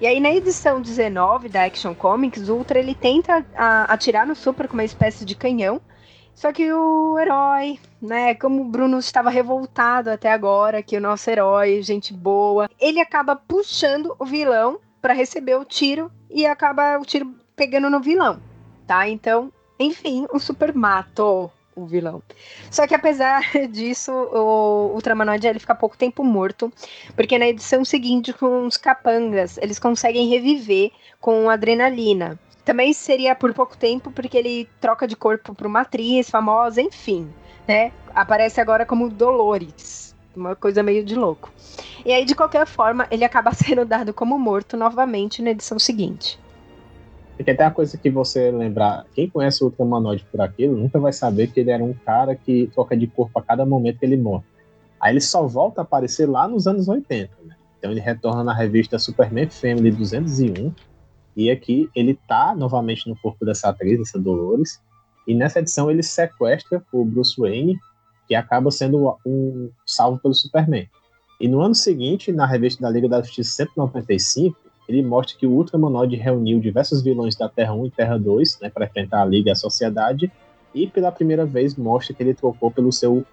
E aí na edição 19 da Action Comics, o Ultra ele tenta a, atirar no Super com uma espécie de canhão, só que o herói, né, como o Bruno estava revoltado até agora, que o nosso herói, gente boa, ele acaba puxando o vilão para receber o tiro e acaba o tiro pegando no vilão, tá? Então, enfim, o Super matou o vilão. Só que apesar (laughs) disso, o Ultramanoide ele fica pouco tempo morto, porque na edição seguinte, com os capangas, eles conseguem reviver com adrenalina. Também seria por pouco tempo, porque ele troca de corpo para uma atriz famosa, enfim, né? Aparece agora como Dolores, Uma coisa meio de louco. E aí, de qualquer forma, ele acaba (laughs) sendo dado como morto novamente na edição seguinte. E tem até uma coisa que você lembrar, quem conhece o Ultramanoide por aquilo, nunca vai saber que ele era um cara que troca de corpo a cada momento que ele morre. Aí ele só volta a aparecer lá nos anos 80, né? Então ele retorna na revista Superman Family 201, e aqui ele tá novamente no corpo dessa atriz, dessa Dolores, e nessa edição ele sequestra o Bruce Wayne, que acaba sendo um salvo pelo Superman. E no ano seguinte, na revista da Liga da Justiça 195, ele mostra que o Ultramanoide reuniu diversos vilões da Terra 1 e Terra 2 né, para enfrentar a Liga e a Sociedade, e pela primeira vez mostra que ele trocou pelo seu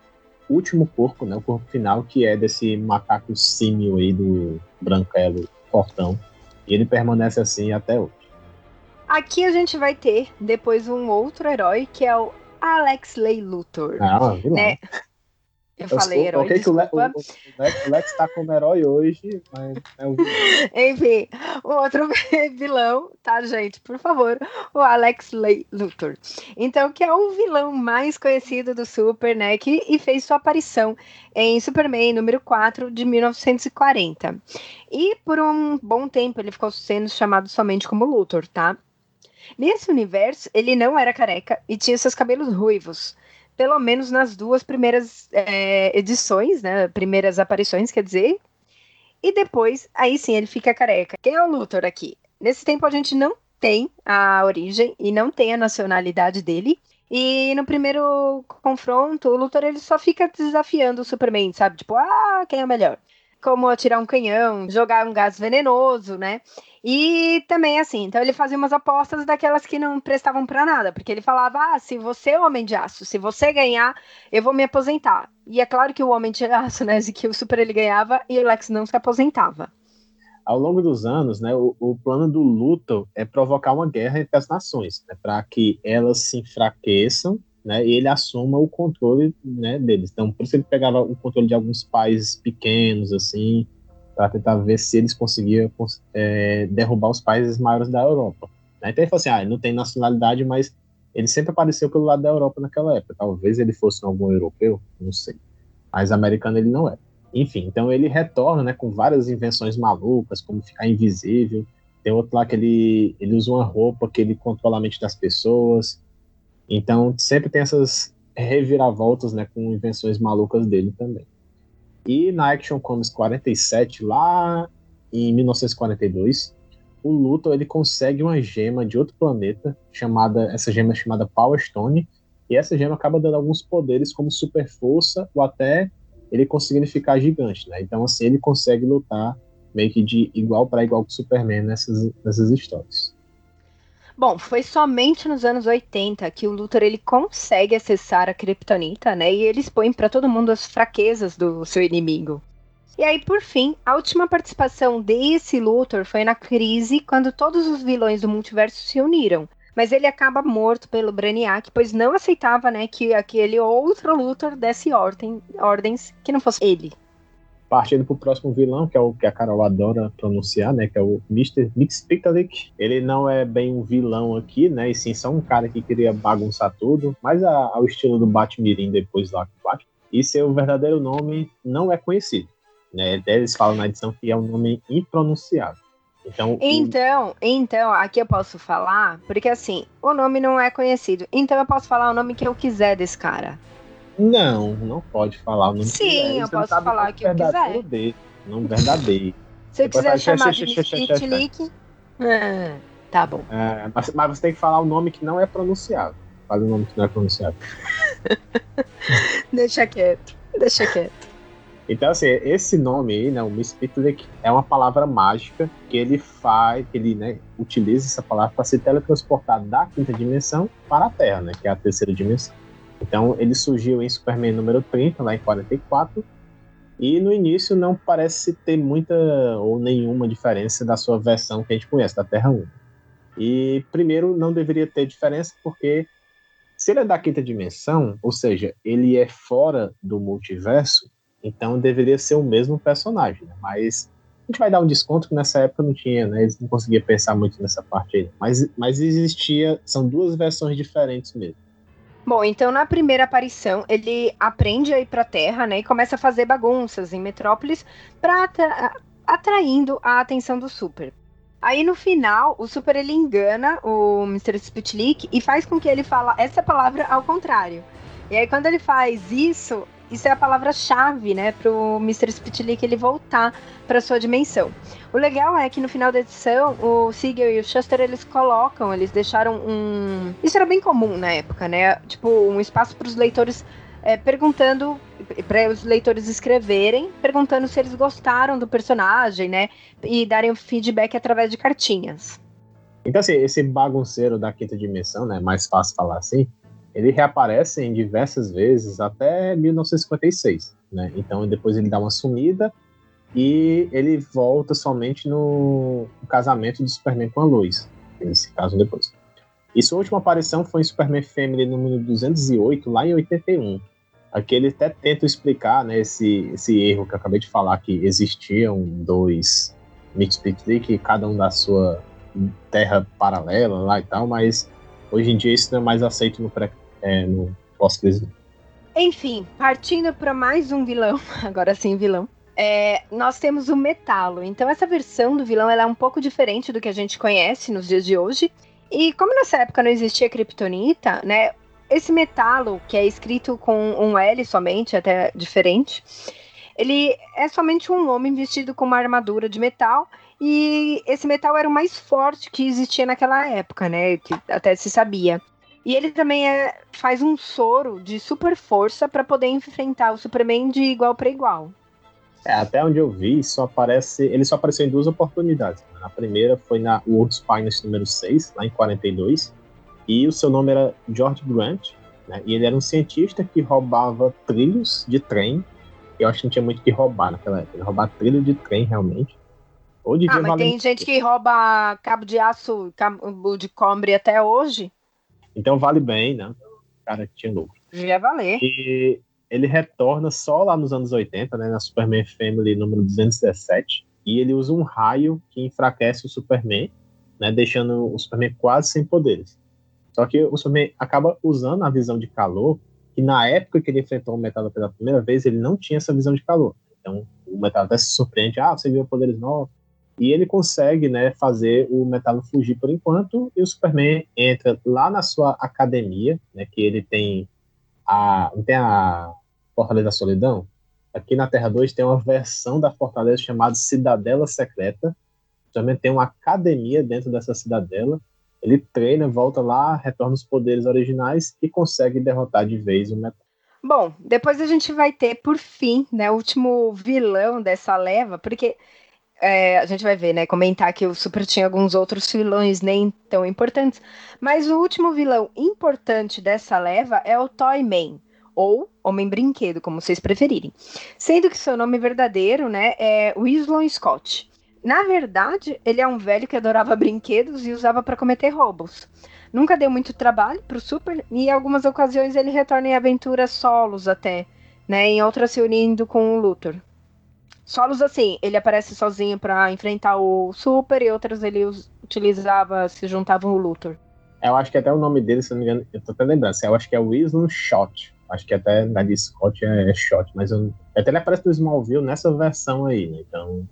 último corpo, né, o corpo final, que é desse macaco símio aí do Branquelo Fortão. E ele permanece assim até hoje. Aqui a gente vai ter depois um outro herói que é o Alex Ley Luthor. Ah, vilão. né? Eu, falei herói, okay, desculpa. Que o, Le, o, Lex, o Lex tá como herói hoje, mas é o vilão. (laughs) Enfim, o outro (laughs) vilão, tá, gente? Por favor, o Alex Ley Luthor. Então, que é o vilão mais conhecido do Super, né? Que, e fez sua aparição em Superman número 4 de 1940. E por um bom tempo ele ficou sendo chamado somente como Luthor, tá? Nesse universo, ele não era careca e tinha seus cabelos ruivos pelo menos nas duas primeiras é, edições, né? Primeiras aparições, quer dizer. E depois, aí sim, ele fica careca. Quem é o Luthor aqui? Nesse tempo a gente não tem a origem e não tem a nacionalidade dele. E no primeiro confronto, o Luthor ele só fica desafiando o Superman, sabe? Tipo, ah, quem é o melhor? Como atirar um canhão, jogar um gás venenoso, né? E também assim, então ele fazia umas apostas daquelas que não prestavam para nada, porque ele falava: "Ah, se você é o Homem de Aço, se você ganhar, eu vou me aposentar". E é claro que o Homem de Aço, né, que o Super ele ganhava e o Lex não se aposentava. Ao longo dos anos, né, o, o plano do Luthor é provocar uma guerra entre as nações, né, para que elas se enfraqueçam, né, e ele assuma o controle, né, deles. Então, por isso ele pegava o controle de alguns países pequenos assim, para tentar ver se eles conseguiam é, derrubar os países maiores da Europa. Né? Então ele falou assim: ah, ele não tem nacionalidade, mas ele sempre apareceu pelo lado da Europa naquela época. Talvez ele fosse algum europeu, não sei. Mas americano ele não é. Enfim, então ele retorna né, com várias invenções malucas, como ficar invisível. Tem outro lá que ele, ele usa uma roupa que ele controla a mente das pessoas. Então sempre tem essas reviravoltas né, com invenções malucas dele também. E na Action Comics 47, lá em 1942, o Luthor ele consegue uma gema de outro planeta, chamada essa gema é chamada Power Stone, e essa gema acaba dando alguns poderes como super força ou até ele conseguindo ficar gigante, né? Então assim ele consegue lutar meio que de igual para igual com o Superman nessas, nessas histórias. Bom, foi somente nos anos 80 que o Luthor ele consegue acessar a Kryptonita, né? E ele expõe para todo mundo as fraquezas do seu inimigo. E aí, por fim, a última participação desse Luthor foi na crise quando todos os vilões do multiverso se uniram. Mas ele acaba morto pelo Brainiac, pois não aceitava, né, que aquele outro Luthor desse ordem, ordens que não fosse ele partindo pro próximo vilão, que é o que a Carol adora pronunciar, né? Que é o Mr. Mixpictalic. Ele não é bem um vilão aqui, né? E sim só um cara que queria bagunçar tudo, mas a, ao estilo do Batmirim depois lá com o Batman. E seu verdadeiro nome não é conhecido. Né? Eles falam na edição que é um nome impronunciável. Então, então, o... então, aqui eu posso falar, porque assim, o nome não é conhecido. Então eu posso falar o nome que eu quiser desse cara. Não, não pode falar o nome Sim, eu posso falar o que eu quiser. Dele, nome verdadeiro. (laughs) Se eu quiser chamar de Mitlik, ah, tá bom. É, mas, mas, você tem que falar o nome que não é pronunciado. Fala o nome que não é pronunciado. (laughs) deixa quieto, deixa quieto. Então, assim, esse nome aí, né, o Mispitlik, é uma palavra mágica que ele faz, que ele né, utiliza essa palavra para se teletransportar da quinta dimensão para a Terra, né, que é a terceira dimensão. Então, ele surgiu em Superman número 30, lá em 44, e no início não parece ter muita ou nenhuma diferença da sua versão que a gente conhece, da Terra 1. E, primeiro, não deveria ter diferença porque se ele é da quinta dimensão, ou seja, ele é fora do multiverso, então deveria ser o mesmo personagem, né? mas a gente vai dar um desconto que nessa época não tinha, né? Eles não conseguiam pensar muito nessa parte aí. Mas, mas existia, são duas versões diferentes mesmo. Bom, então na primeira aparição ele aprende a ir para a Terra, né, e começa a fazer bagunças em Metrópolis para atra atraindo a atenção do Super. Aí no final, o Super ele engana o Mr. Sputnik e faz com que ele fala essa palavra ao contrário. E aí quando ele faz isso, isso é a palavra-chave, né, pro Mr. Sputnik ele voltar para sua dimensão. O legal é que no final da edição, o Siegel e o Shuster eles colocam, eles deixaram um. Isso era bem comum na época, né? Tipo, um espaço para os leitores é, perguntando para os leitores escreverem, perguntando se eles gostaram do personagem, né? E darem um feedback através de cartinhas. Então, assim, esse bagunceiro da quinta dimensão, né? Mais fácil falar assim ele reaparece em diversas vezes até 1956, né? Então depois ele dá uma sumida e ele volta somente no, casamento do Superman com a Lois, nesse caso depois. E sua última aparição foi em Superman Family número 208, lá em 81. Aqui ele até tenta explicar né, esse, esse erro que eu acabei de falar, que existiam dois Mix que cada um da sua terra paralela lá e tal, mas hoje em dia isso não é mais aceito no pré é, no pós-crise. Enfim, partindo para mais um vilão, (laughs) agora sim vilão. É, nós temos o Metalo. Então essa versão do vilão é um pouco diferente do que a gente conhece nos dias de hoje. E como nessa época não existia Kryptonita, né? Esse Metalo, que é escrito com um L somente, até diferente, ele é somente um homem vestido com uma armadura de metal e esse metal era o mais forte que existia naquela época, né? Que até se sabia. E ele também é, faz um soro de super força para poder enfrentar o Superman de igual para igual. É, até onde eu vi, só aparece, ele só apareceu em duas oportunidades. A primeira foi na World Finest número 6, lá em 42, e o seu nome era George Grant, né? E ele era um cientista que roubava trilhos de trem. Eu acho que não tinha muito que roubar naquela época. Ele roubava trilho de trem, realmente. Ah, mas tem gente que rouba cabo de aço, cabo de cobre até hoje. Então vale bem, né? Cara que tinha lucro. Já valer. E ele retorna só lá nos anos 80, né? Na Superman Family número 217. E ele usa um raio que enfraquece o Superman, né? Deixando o Superman quase sem poderes. Só que o Superman acaba usando a visão de calor, que na época que ele enfrentou o Metal pela primeira vez, ele não tinha essa visão de calor. Então o Metal até se surpreende, ah, você viu poderes novos. E ele consegue né, fazer o Metalo fugir por enquanto, e o Superman entra lá na sua academia, né, que ele tem a, tem a Fortaleza da Solidão. Aqui na Terra 2 tem uma versão da Fortaleza chamada Cidadela Secreta. Também tem uma academia dentro dessa cidadela. Ele treina, volta lá, retorna os poderes originais e consegue derrotar de vez o Metal. Bom, depois a gente vai ter, por fim, né, o último vilão dessa leva, porque é, a gente vai ver, né? Comentar que o Super tinha alguns outros vilões nem tão importantes. Mas o último vilão importante dessa leva é o Toyman, ou Homem Brinquedo, como vocês preferirem. Sendo que seu nome verdadeiro, né, é Winslow Scott. Na verdade, ele é um velho que adorava brinquedos e usava para cometer roubos. Nunca deu muito trabalho para o Super e em algumas ocasiões ele retorna em aventuras solos até, né, em outras se unindo com o Luthor. Solos assim, ele aparece sozinho para enfrentar o Super e outras ele utilizava, se juntavam o Luthor. Eu acho que até o nome dele, se não me engano, eu tô até lembrando, eu acho que é Winslow Shot. Acho que até na de Scott é, é Shot, mas eu, até ele aparece no Smallville nessa versão aí, né? Então.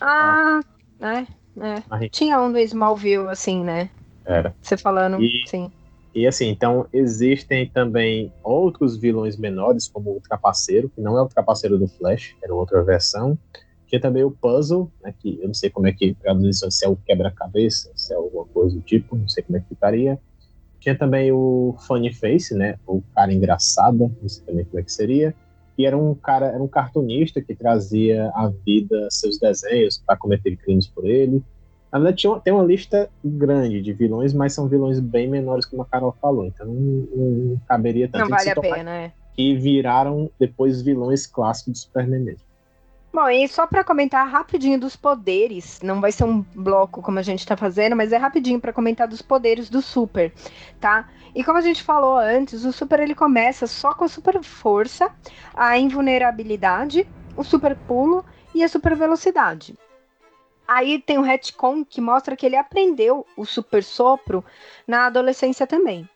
Ah, é. é. Tinha um do Smallville, assim, né? Era. Você falando, e, sim. E assim, então existem também outros vilões menores, como o Trapaceiro, que não é o Trapaceiro do Flash, era outra versão. Tinha também o Puzzle, né, que eu não sei como é que traduz se é o quebra-cabeça, se é alguma coisa do tipo, não sei como é que ficaria. Tinha também o Funny Face, né, o cara engraçado, não sei também como é que seria. E era um cara, era um cartunista que trazia à vida seus desenhos para cometer crimes por ele. Na verdade, tinha, tem uma lista grande de vilões, mas são vilões bem menores, como a Carol falou. Então não, não caberia tanto. Não vale a pena, é. Que viraram depois vilões clássicos do Superman mesmo. Bom, e só para comentar rapidinho dos poderes, não vai ser um bloco como a gente tá fazendo, mas é rapidinho para comentar dos poderes do Super, tá? E como a gente falou antes, o Super ele começa só com a super força, a invulnerabilidade, o super pulo e a super velocidade. Aí tem o retcon que mostra que ele aprendeu o super sopro na adolescência também.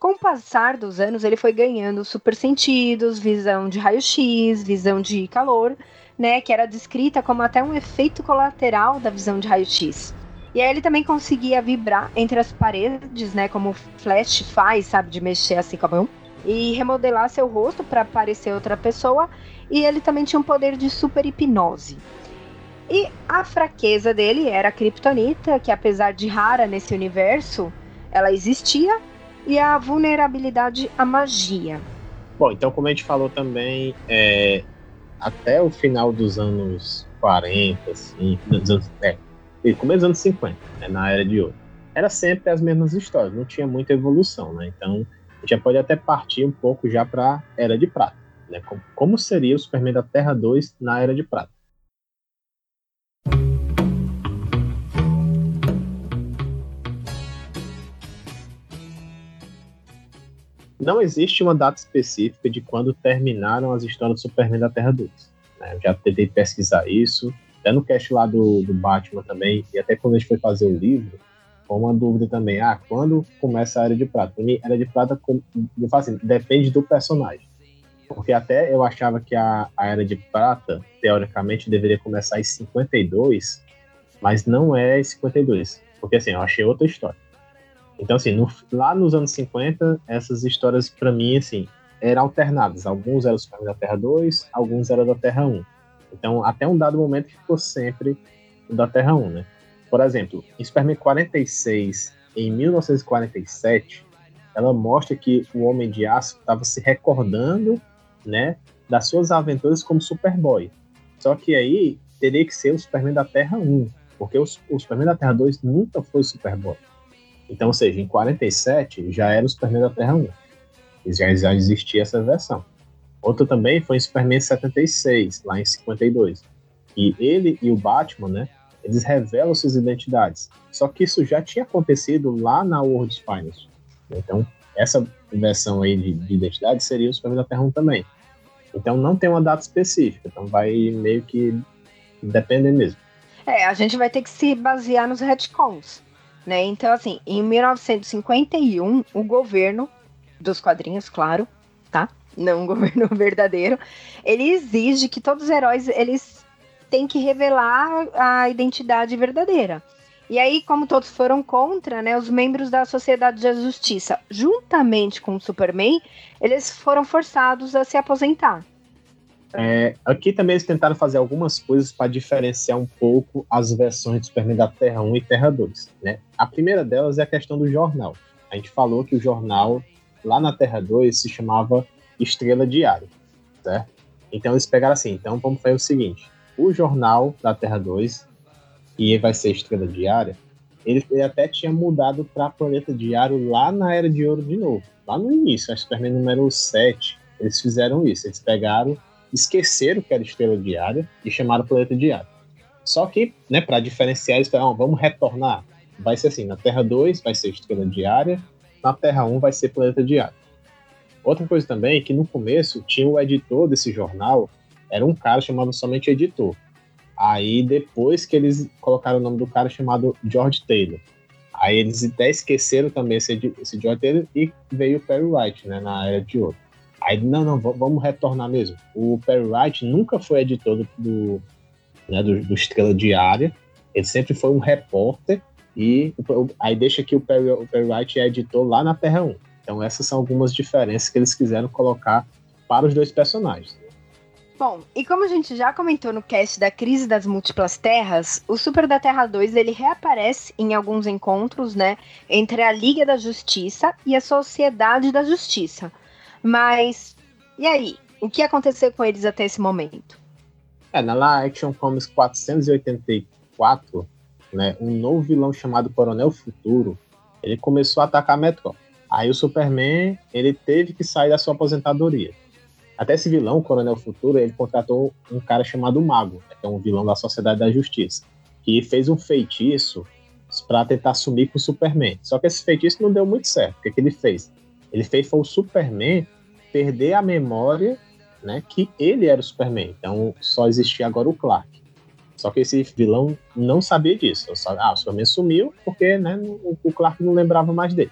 Com o passar dos anos, ele foi ganhando super sentidos, visão de raio-x, visão de calor, né, que era descrita como até um efeito colateral da visão de raio-x. E aí ele também conseguia vibrar entre as paredes, né, como o Flash faz, sabe, de mexer assim com a mão, e remodelar seu rosto para parecer outra pessoa, e ele também tinha um poder de super hipnose. E a fraqueza dele era a Kryptonita, que apesar de rara nesse universo, ela existia e a vulnerabilidade à magia. Bom, então como a gente falou também, é, até o final dos anos 40, assim, dos anos, é, começo dos anos 50, né, na era de ouro, era sempre as mesmas histórias, não tinha muita evolução, né? Então a gente já pode até partir um pouco já para era de prata, né? Como, como seria o Superman da Terra 2 na era de prata? Não existe uma data específica de quando terminaram as histórias do Superman da Terra 2. Né? Eu já tentei pesquisar isso, até no cast lá do, do Batman também, e até quando a gente foi fazer o livro, foi uma dúvida também, ah, quando começa a Era de Prata? A Era de Prata, eu falo assim, depende do personagem. Porque até eu achava que a, a Era de Prata, teoricamente, deveria começar em 52, mas não é em 52. Porque assim, eu achei outra história. Então, assim, no, lá nos anos 50, essas histórias, para mim, assim, eram alternadas. Alguns eram Superman da Terra 2, alguns eram da Terra 1. Então, até um dado momento ficou sempre da Terra 1, né? Por exemplo, em Superman 46, em 1947, ela mostra que o Homem de Aço estava se recordando, né, das suas aventuras como Superboy. Só que aí teria que ser o Superman da Terra 1, porque o, o Superman da Terra 2 nunca foi Superboy. Então, ou seja, em 47 já era o Superman da Terra 1. E já, já existia essa versão. Outra também foi em Superman 76, lá em 52. E ele e o Batman, né, eles revelam suas identidades. Só que isso já tinha acontecido lá na World Finals. Então, essa versão aí de, de identidade seria o Superman da Terra 1 também. Então, não tem uma data específica. Então, vai meio que depender mesmo. É, a gente vai ter que se basear nos retcons. Né? Então, assim, em 1951, o governo dos quadrinhos, claro, tá? Não um (laughs) governo verdadeiro, ele exige que todos os heróis eles têm que revelar a identidade verdadeira. E aí, como todos foram contra, né, os membros da Sociedade da Justiça, juntamente com o Superman, eles foram forçados a se aposentar. É, aqui também eles tentaram fazer algumas coisas para diferenciar um pouco as versões de Superman da Terra 1 e Terra 2. Né? A primeira delas é a questão do jornal. A gente falou que o jornal lá na Terra 2 se chamava Estrela Diária, certo? Então eles pegaram assim, então vamos fazer o seguinte, o jornal da Terra 2, que vai ser Estrela Diária, ele, ele até tinha mudado para Planeta Diário lá na Era de Ouro de novo, lá no início, a Superman número 7, eles fizeram isso, eles pegaram esqueceram que era estrela diária e chamaram planeta diário. Só que, né, para diferenciar, eles falaram, vamos retornar. Vai ser assim, na Terra 2 vai ser estrela diária, na Terra 1 vai ser planeta diário. Outra coisa também é que no começo tinha o editor desse jornal, era um cara chamado somente editor. Aí depois que eles colocaram o nome do cara chamado George Taylor. Aí eles até esqueceram também esse, esse George Taylor e veio o Perry White, né, na Era de Ouro. Aí, não, não, vamos retornar mesmo. O Perry Wright nunca foi editor do, né, do, do Estrela Diária, ele sempre foi um repórter, e aí deixa que o Perry, o Perry Wright é editor lá na Terra 1. Então essas são algumas diferenças que eles quiseram colocar para os dois personagens. Bom, e como a gente já comentou no cast da crise das múltiplas terras, o Super da Terra 2 ele reaparece em alguns encontros, né, entre a Liga da Justiça e a Sociedade da Justiça, mas, e aí? O que aconteceu com eles até esse momento? É, na Action Comics 484, né, um novo vilão chamado Coronel Futuro, ele começou a atacar a Metro. Aí o Superman, ele teve que sair da sua aposentadoria. Até esse vilão, o Coronel Futuro, ele contratou um cara chamado Mago, né, que é um vilão da Sociedade da Justiça, que fez um feitiço para tentar sumir com o Superman. Só que esse feitiço não deu muito certo. O que, que ele fez? Ele fez foi o Superman perder a memória, né, que ele era o Superman. Então só existia agora o Clark. Só que esse vilão não sabia disso. Só, ah, o Superman sumiu porque né, o, Clark não lembrava mais dele.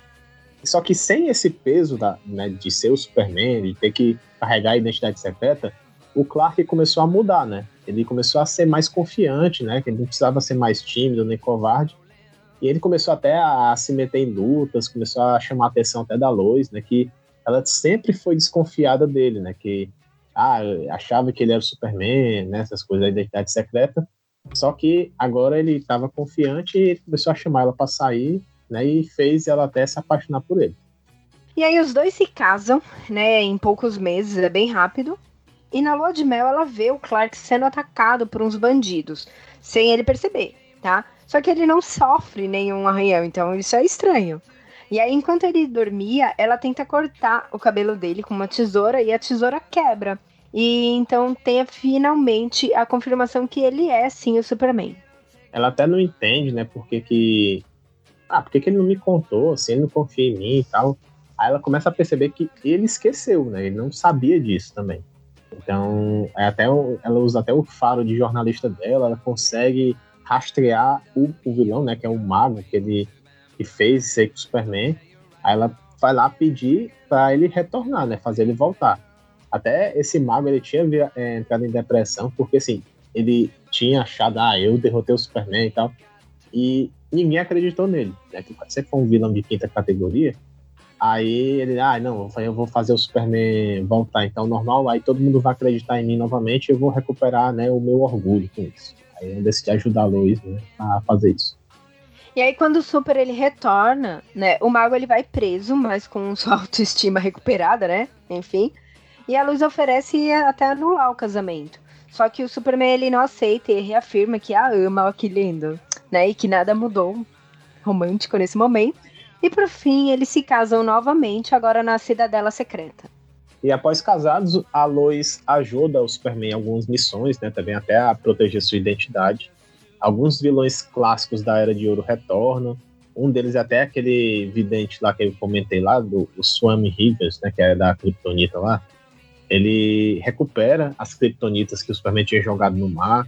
Só que sem esse peso da, né, de ser o Superman, de ter que carregar a identidade secreta, o Clark começou a mudar, né? Ele começou a ser mais confiante, né? Que ele não precisava ser mais tímido nem covarde. E ele começou até a se meter em lutas, começou a chamar a atenção até da Lois, né? Que ela sempre foi desconfiada dele, né? Que ah, achava que ele era o Superman, né? Essas coisas da identidade secreta. Só que agora ele estava confiante e começou a chamar ela para sair, né? E fez ela até se apaixonar por ele. E aí os dois se casam, né? Em poucos meses, é bem rápido. E na lua de mel ela vê o Clark sendo atacado por uns bandidos, sem ele perceber, tá? Só que ele não sofre nenhum arranhão, então isso é estranho. E aí, enquanto ele dormia, ela tenta cortar o cabelo dele com uma tesoura e a tesoura quebra. E então tem finalmente a confirmação que ele é sim o Superman. Ela até não entende, né, porque que. Ah, por que ele não me contou, assim, ele não confia em mim e tal. Aí ela começa a perceber que ele esqueceu, né? Ele não sabia disso também. Então, é até ela usa até o faro de jornalista dela, ela consegue rastrear o, o vilão, né, que é o mago que ele que fez ser o Superman. Aí ela vai lá pedir para ele retornar, né, fazer ele voltar. Até esse mago ele tinha é, entrado em depressão porque assim ele tinha achado ah eu derrotei o Superman e tal e ninguém acreditou nele, né? Que você for um vilão de quinta categoria, Aí ele, ah, não, eu vou fazer o Superman voltar, então normal, aí todo mundo vai acreditar em mim novamente e eu vou recuperar, né, o meu orgulho com isso. Aí eu decidi ajudar a Lois, né, a fazer isso. E aí quando o Super ele retorna, né, o Mago ele vai preso, mas com sua (laughs) autoestima recuperada, né, enfim. E a Luz oferece até anular o casamento. Só que o Superman ele não aceita e reafirma que a ama, ó que lindo, né, e que nada mudou romântico nesse momento. E por fim, eles se casam novamente, agora na Cidadela Secreta. E após casados, a Lois ajuda o Superman em algumas missões, né, também até a proteger sua identidade. Alguns vilões clássicos da Era de Ouro retornam. Um deles é até aquele vidente lá que eu comentei lá, do Swami Rivers, né, que é da Kryptonita lá. Ele recupera as Kryptonitas que o Superman tinha jogado no mar.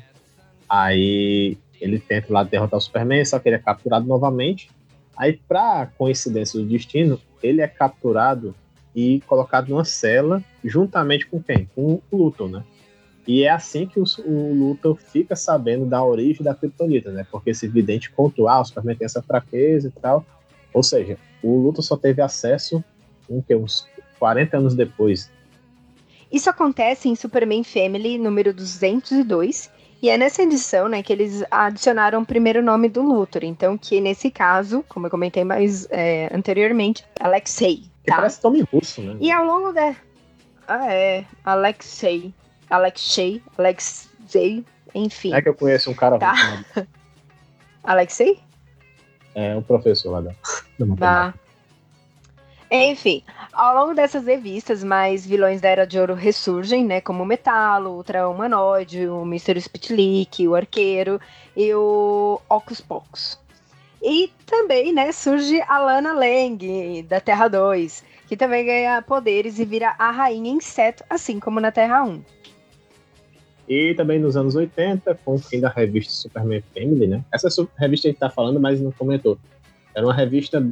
Aí ele tenta lá derrotar o Superman, só que ele é capturado novamente. Aí, para coincidência do destino, ele é capturado e colocado numa cela juntamente com quem? Com o Luthor, né? E é assim que o, o Luthor fica sabendo da origem da Kryptonita, né? Porque esse vidente contou, ah, o Superman tem essa fraqueza e tal. Ou seja, o Luthor só teve acesso um, que, uns 40 anos depois. Isso acontece em Superman Family número 202 e é nessa edição, né, que eles adicionaram o primeiro nome do Luthor. Então, que nesse caso, como eu comentei mais é, anteriormente, Alexei. Tá? parece nome russo, né? E ao longo da. Ah, é. Alexei. Alexei. Alexei. Enfim. É que eu conheço um cara tá. russo. (laughs) Alexei? É, um professor lá da. da enfim, ao longo dessas revistas, mais vilões da Era de Ouro ressurgem, né? Como o Metalo, o Ultra Humanoide, o Mr. Spitlick, o Arqueiro e o Ocus Pocus. E também, né, surge a Lana Lang, da Terra 2, que também ganha poderes e vira a rainha inseto, assim como na Terra 1. E também nos anos 80, com o fim da revista Superman Family, né? Essa revista a gente tá falando, mas não comentou. Era uma revista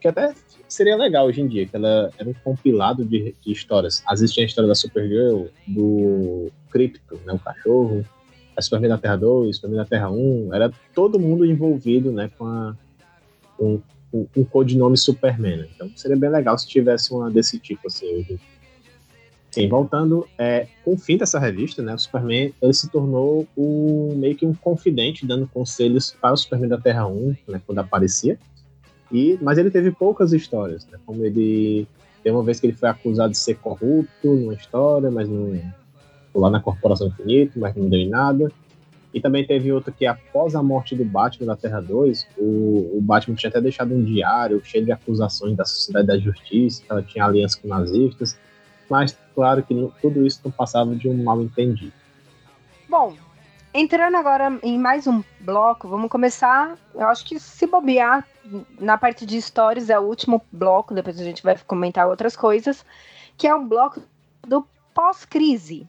que até seria legal hoje em dia, que ela era um compilado de, de histórias. Existia a história da Supergirl, do Crypto, né, o cachorro, Superman da Terra 2, Superman da Terra 1, era todo mundo envolvido, né, com a, um, um, um codinome Superman. Né? Então seria bem legal se tivesse uma desse tipo assim hoje. Sim, voltando, é, com o fim dessa revista, né, o Superman ele se tornou meio que um confidente, dando conselhos para o Superman da Terra 1, né, quando aparecia. E, mas ele teve poucas histórias, né? Como ele tem uma vez que ele foi acusado de ser corrupto numa história, mas não lá na Corporação Infinito, mas não deu em nada. E também teve outra que após a morte do Batman da Terra 2, o, o Batman tinha até deixado um diário cheio de acusações da Sociedade da Justiça, que ela tinha aliança com nazistas, mas claro que não, tudo isso não passava de um mal entendido. Bom, Entrando agora em mais um bloco, vamos começar. Eu acho que se bobear na parte de histórias é o último bloco, depois a gente vai comentar outras coisas, que é o bloco do pós-crise.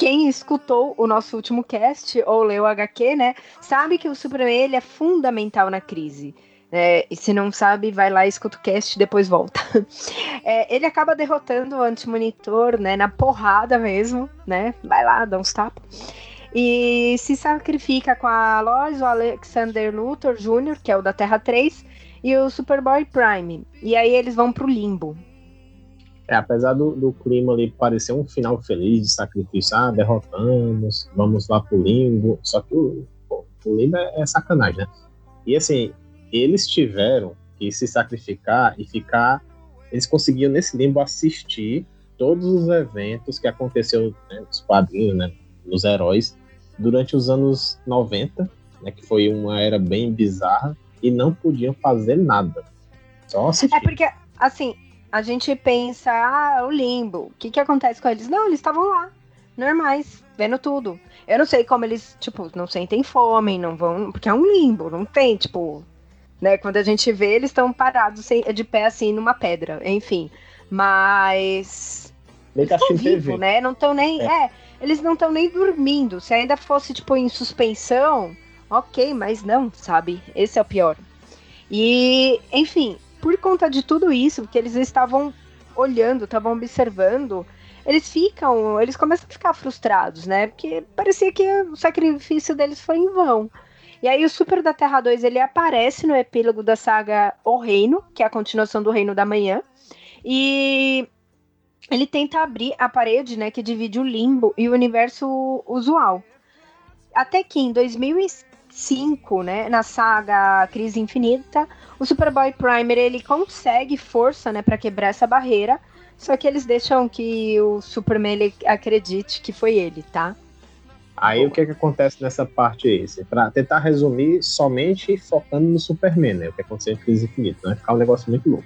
quem escutou o nosso último cast ou leu o HQ, né, sabe que o Superman ele é fundamental na crise. É, e se não sabe, vai lá, escuta o cast depois volta. (laughs) É, ele acaba derrotando o antimonitor, né, na porrada mesmo, né? Vai lá, dá uns tapas. E se sacrifica com a Lois, o Alexander Luthor Jr., que é o da Terra 3, e o Superboy Prime. E aí eles vão pro limbo. É, apesar do, do clima ali parecer um final feliz de sacrifício, ah, derrotamos, vamos lá pro limbo, só que o, o limbo é, é sacanagem, né? E assim, eles tiveram que se sacrificar e ficar. Eles conseguiam nesse limbo assistir todos os eventos que aconteceu né, nos quadrinhos, né, nos heróis, durante os anos 90, né, que foi uma era bem bizarra, e não podiam fazer nada. Só assistir. É porque, assim, a gente pensa, ah, o limbo, o que, que acontece com eles? Não, eles estavam lá, normais, vendo tudo. Eu não sei como eles, tipo, não sentem fome, não vão. Porque é um limbo, não tem, tipo, né? Quando a gente vê, eles estão parados de pé assim numa pedra, enfim. Mas. Nem tá vivo, né? Não estão nem. É. é. eles não estão nem dormindo. Se ainda fosse, tipo, em suspensão, ok, mas não, sabe? Esse é o pior. E, enfim, por conta de tudo isso, que eles estavam olhando, estavam observando, eles ficam, eles começam a ficar frustrados, né? Porque parecia que o sacrifício deles foi em vão. E aí o Super da Terra 2 ele aparece no epílogo da saga O Reino, que é a continuação do Reino da Manhã. E ele tenta abrir a parede, né, que divide o limbo e o universo usual. Até que em 2005, né, na saga Crise Infinita, o Superboy Primer ele consegue força, né, para quebrar essa barreira. Só que eles deixam que o Superman ele acredite que foi ele, tá? Aí o que, é que acontece nessa parte aí? Assim, para tentar resumir somente focando no Superman, né? O que aconteceu em Crise Infinita, né? Ficar um negócio muito louco.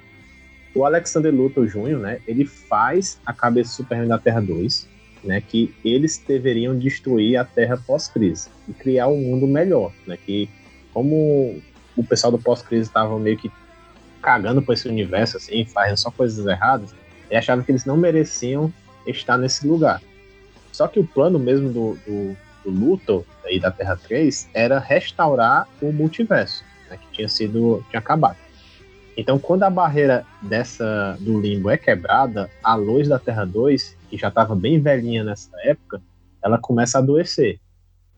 O Alexander Luthor Jr., né? Ele faz a cabeça do Superman da Terra 2, né? Que eles deveriam destruir a Terra pós-crise e criar um mundo melhor, né? Que como o pessoal do pós-crise estava meio que cagando por esse universo, assim, fazendo só coisas erradas, e achavam que eles não mereciam estar nesse lugar. Só que o plano mesmo do, do, do Luthor da Terra 3 era restaurar o multiverso, né, que tinha sido tinha acabado. Então, quando a barreira dessa do limbo é quebrada, a luz da Terra 2, que já estava bem velhinha nessa época, ela começa a adoecer,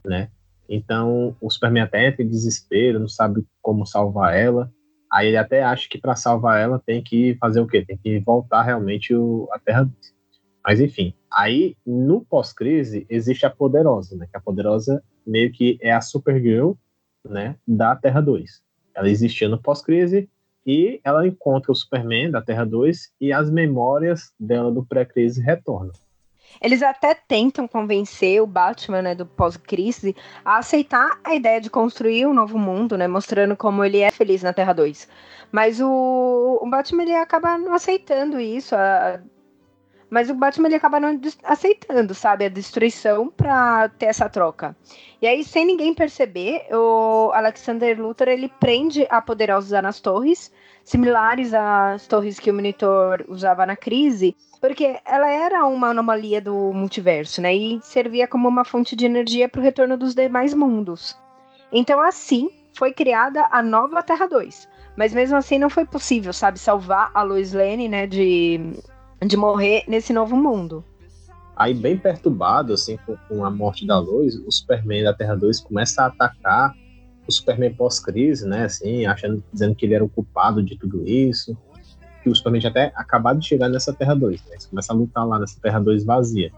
né? Então, o Superman até entra em desespero, não sabe como salvar ela. Aí ele até acha que para salvar ela tem que fazer o quê? Tem que voltar realmente o, a Terra 2. Mas enfim, aí no pós-crise existe a Poderosa, né? Que a Poderosa meio que é a Supergirl, né? Da Terra 2. Ela existia no pós-crise e ela encontra o Superman da Terra 2 e as memórias dela do pré-crise retornam. Eles até tentam convencer o Batman, né, do pós-crise, a aceitar a ideia de construir um novo mundo, né, mostrando como ele é feliz na Terra 2. Mas o, o Batman ele acaba não aceitando isso, a, mas o Batman ele acaba não aceitando, sabe, a destruição para ter essa troca. E aí, sem ninguém perceber, o Alexander Luthor ele prende a Poderosa nas torres, similares às torres que o Monitor usava na crise, porque ela era uma anomalia do multiverso, né? E servia como uma fonte de energia para o retorno dos demais mundos. Então, assim, foi criada a nova Terra 2. Mas mesmo assim não foi possível, sabe, salvar a Lois Lane, né, de de morrer nesse novo mundo. Aí, bem perturbado, assim, com, a morte da luz, o Superman da Terra 2 começa a atacar o Superman pós-crise, né, assim, achando, dizendo que ele era o culpado de tudo isso, que o Superman já até acabado de chegar nessa Terra 2, né, ele começa a lutar lá nessa Terra 2 vazia.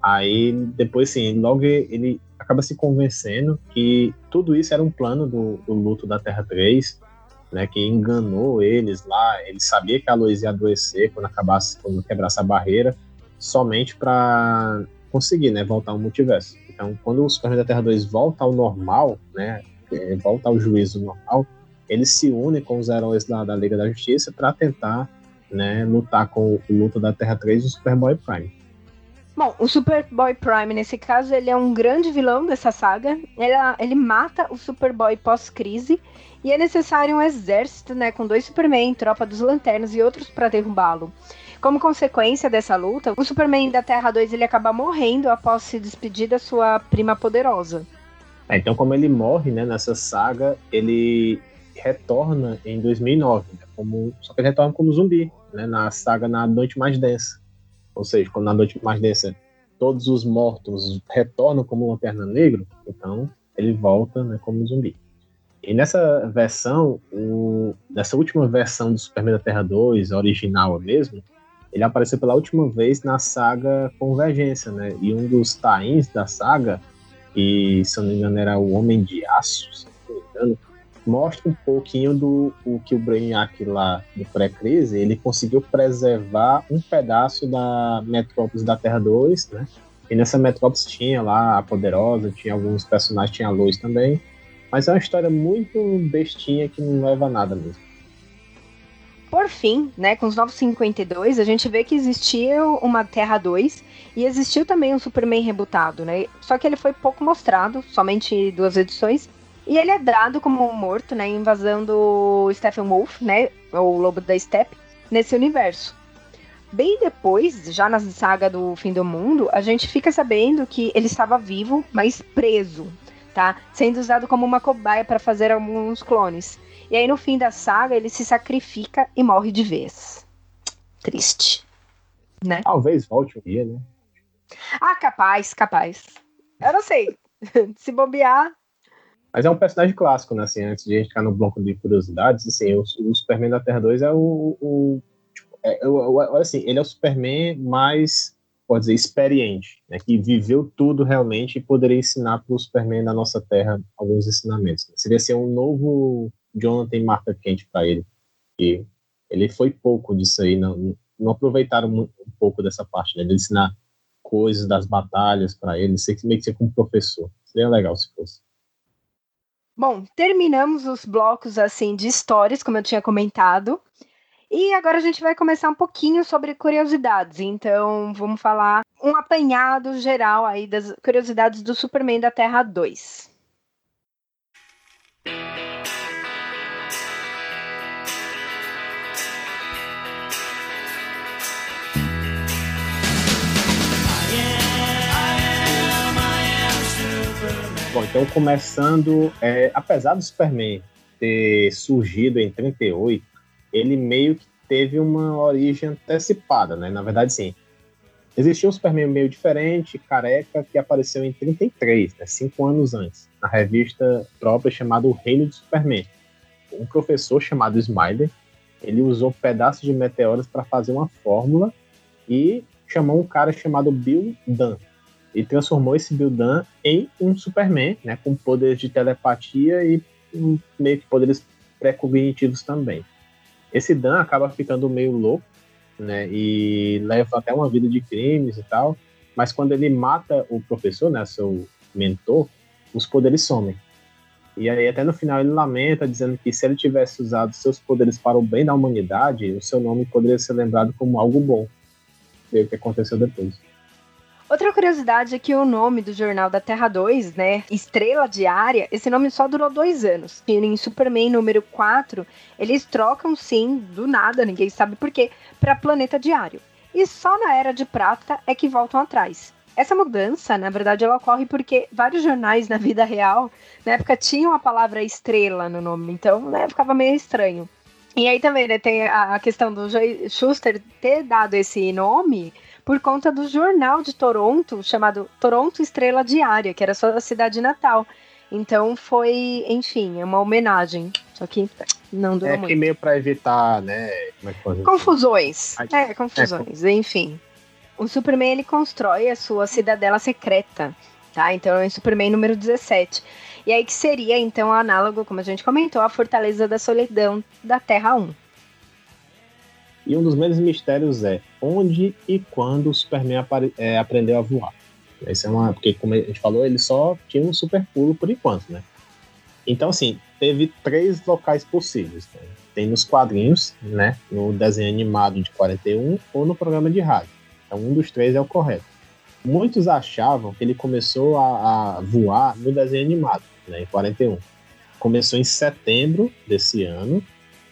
Aí, depois, sim, logo ele acaba se convencendo que tudo isso era um plano do, do luto da Terra 3, né, que enganou eles lá. Ele sabia que a luz ia adoecer quando acabasse, quando quebrasse a barreira, somente para conseguir, né, voltar ao multiverso. Então, quando o Superman da Terra 2 volta ao normal, né, é, volta ao juízo normal, ele se une com os heróis da, da Liga da Justiça para tentar, né, lutar com o luto da Terra 3 e o Superboy Prime. Bom, o Superboy Prime, nesse caso, ele é um grande vilão dessa saga. Ele, ele mata o Superboy pós-crise e é necessário um exército, né, com dois Superman, tropa dos Lanternas e outros para derrubá-lo. Como consequência dessa luta, o Superman da Terra 2 ele acaba morrendo após se despedir da sua prima poderosa. É, então, como ele morre né, nessa saga, ele retorna em 2009, né, como, só que ele retorna como zumbi, né, na saga Na Noite Mais Densa. Ou seja, quando na Noite Mais Densa todos os mortos retornam como Lanterna Negro, então ele volta né, como zumbi. E nessa versão, o, nessa última versão do Superman da Terra 2, original mesmo, ele apareceu pela última vez na saga Convergência, né? E um dos tains da saga, que se eu não me engano era o Homem de Aço, se não me engano, mostra um pouquinho do o que o Brainiac lá do pré-crise, ele conseguiu preservar um pedaço da Metrópolis da Terra 2, né? E nessa Metrópolis tinha lá a Poderosa, tinha alguns personagens, tinha a Luz também. Mas é uma história muito bestinha que não leva a nada mesmo. Por fim, né, com os 952, a gente vê que existia uma Terra 2 e existiu também um Superman rebutado, né? Só que ele foi pouco mostrado, somente duas edições, e ele é dado como morto, né, invasão do Stephen Wolf, né, o Lobo da Steppe, nesse universo. Bem depois, já na saga do Fim do Mundo, a gente fica sabendo que ele estava vivo, mas preso, tá? Sendo usado como uma cobaia para fazer alguns clones. E aí no fim da saga ele se sacrifica e morre de vez. Triste. Né? Talvez volte um dia, né? Ah, capaz, capaz. Eu não sei. (laughs) se bobear. Mas é um personagem clássico, né? Assim, antes de a gente ficar no bloco de curiosidades, assim, o, o Superman da Terra 2 é o. o tipo, é, é, assim, ele é o Superman mais pode dizer, experiente, né, que viveu tudo realmente e poderia ensinar para o Superman da nossa Terra alguns ensinamentos. Né? Seria ser um novo Jonathan Marta Kent para ele. E ele foi pouco disso aí, não, não aproveitaram um, pouco dessa parte, né, de ensinar coisas das batalhas para ele, ser meio que ser como professor. Seria legal se fosse. Bom, terminamos os blocos assim de histórias, como eu tinha comentado. E agora a gente vai começar um pouquinho sobre curiosidades. Então, vamos falar um apanhado geral aí das curiosidades do Superman da Terra 2. Bom, então começando, é, apesar do Superman ter surgido em 38, ele meio que teve uma origem antecipada, né? Na verdade, sim. Existia um Superman meio diferente, careca, que apareceu em 33, né? cinco anos antes, na revista própria chamada O Reino do Superman. Um professor chamado Smiler, ele usou pedaços de meteoros para fazer uma fórmula e chamou um cara chamado Bill Dunn. E transformou esse Bill Dunn em um Superman, né, com poderes de telepatia e um, meio que poderes pré-cognitivos também. Esse Dan acaba ficando meio louco, né? E leva até uma vida de crimes e tal. Mas quando ele mata o professor, né? Seu mentor, os poderes somem. E aí até no final ele lamenta, dizendo que se ele tivesse usado seus poderes para o bem da humanidade, o seu nome poderia ser lembrado como algo bom. E o que aconteceu depois. Outra curiosidade é que o nome do jornal da Terra 2, né, Estrela Diária, esse nome só durou dois anos. E em Superman número 4, eles trocam sim, do nada, ninguém sabe por quê, para Planeta Diário. E só na Era de Prata é que voltam atrás. Essa mudança, na verdade, ela ocorre porque vários jornais na vida real, na época, tinham a palavra estrela no nome, então né, ficava meio estranho. E aí também né, tem a questão do Schuster ter dado esse nome por conta do jornal de Toronto, chamado Toronto Estrela Diária, que era sua cidade natal. Então foi, enfim, é uma homenagem. Só que não durou é muito. É que meio para evitar, né? É confusões. É, confusões. É, enfim. O Superman ele constrói a sua cidadela secreta, tá? Então é o Superman número 17. E aí que seria, então, análogo, como a gente comentou, a Fortaleza da Solidão da Terra 1. E um dos grandes mistérios é onde e quando o Superman é, aprendeu a voar. Esse é uma, porque, como a gente falou, ele só tinha um super pulo por enquanto, né? Então, assim, teve três locais possíveis. Né? Tem nos quadrinhos, né? No desenho animado de 41 ou no programa de rádio. Então, um dos três é o correto. Muitos achavam que ele começou a, a voar no desenho animado, né? Em 41. Começou em setembro desse ano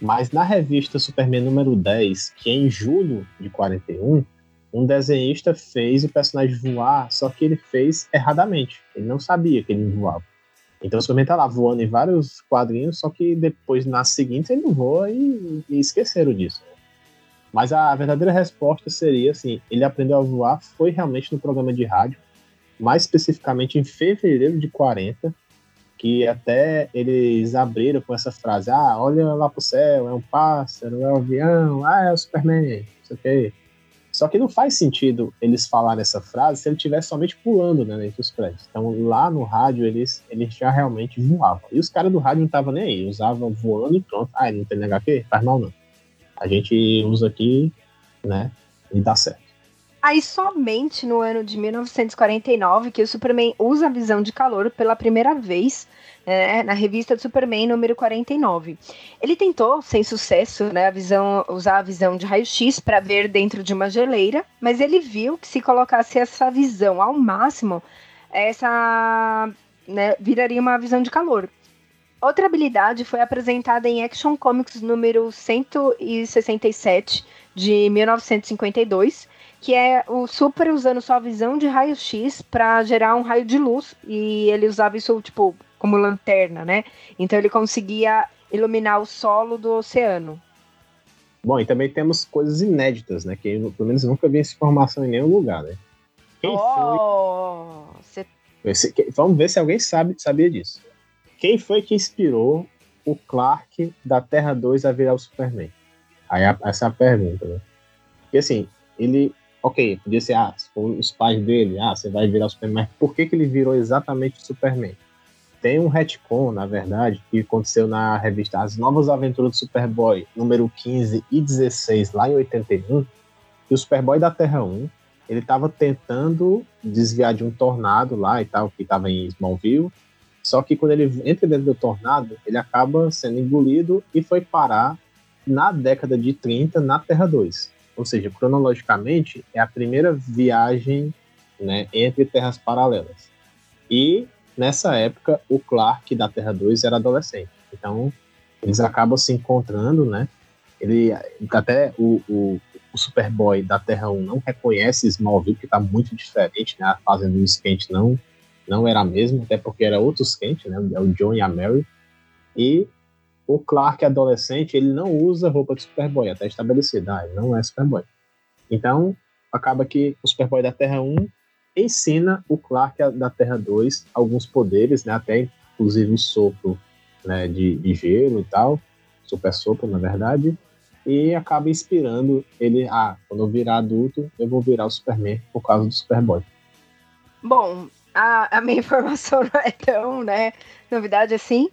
Mas na revista Superman número 10, que é em julho de 41, um desenhista fez o personagem voar, só que ele fez erradamente. Ele não sabia que ele voava. Então o Superman tá lá voando em vários quadrinhos, só que depois, nas seguintes, ele não voa e, e esqueceram disso. Mas a verdadeira resposta seria assim: ele aprendeu a voar, foi realmente no programa de rádio, mais especificamente em fevereiro de 40, que até eles abriram com essa frase: ah, olha lá pro céu, é um pássaro, é um avião, ah, é o Superman, não sei o quê. Só que não faz sentido eles falarem essa frase se ele estivesse somente pulando né, entre os prédios. Então lá no rádio eles, eles já realmente voavam. E os caras do rádio não estavam nem aí, usavam voando e pronto. Ah, não tem HQ? Faz mal não. A gente usa aqui, né, e dá certo. Aí somente no ano de 1949 que o Superman usa a visão de calor pela primeira vez é, na revista do Superman número 49. Ele tentou, sem sucesso, né, a visão, usar a visão de raio-x para ver dentro de uma geleira, mas ele viu que se colocasse essa visão ao máximo, essa né, viraria uma visão de calor. Outra habilidade foi apresentada em Action Comics número 167 de 1952, que é o Super usando sua visão de raio-x para gerar um raio de luz e ele usava isso tipo como lanterna, né? Então ele conseguia iluminar o solo do oceano. Bom, e também temos coisas inéditas, né? Que pelo menos nunca vi essa informação em nenhum lugar, né? Quem oh, foi... Cê... Vamos ver se alguém sabe, sabia disso. Quem foi que inspirou o Clark da Terra 2 a virar o Superman? Aí essa é a pergunta, né? Porque assim, ele, ok, podia ser, ah, os pais dele, ah, você vai virar o Superman, mas por que, que ele virou exatamente o Superman? Tem um retcon, na verdade, que aconteceu na revista As Novas Aventuras do Superboy, número 15 e 16, lá em 81, que o Superboy da Terra 1, ele estava tentando desviar de um tornado lá e tal, que estava em Smallville, só que quando ele entra dentro do tornado, ele acaba sendo engolido e foi parar na década de 30 na Terra 2. Ou seja, cronologicamente, é a primeira viagem né, entre terras paralelas. E nessa época, o Clark da Terra 2 era adolescente. Então, eles acabam se encontrando, né? Ele até o, o, o Superboy da Terra 1 não reconhece Smallville, que está muito diferente, né? A fase do skate não não era a mesma, até porque era outro skate, né? É o John e a Mary. E o Clark adolescente, ele não usa roupa de Superboy, até estabelecido, ah, ele não é Superboy. Então, acaba que o Superboy da Terra 1 ensina o Clark da Terra 2 alguns poderes, né, até inclusive o sopro né, de, de gelo e tal, super sopro, na verdade, e acaba inspirando ele, ah, quando eu virar adulto, eu vou virar o Superman por causa do Superboy. Bom, a, a minha (laughs) informação não é tão, né, novidade assim,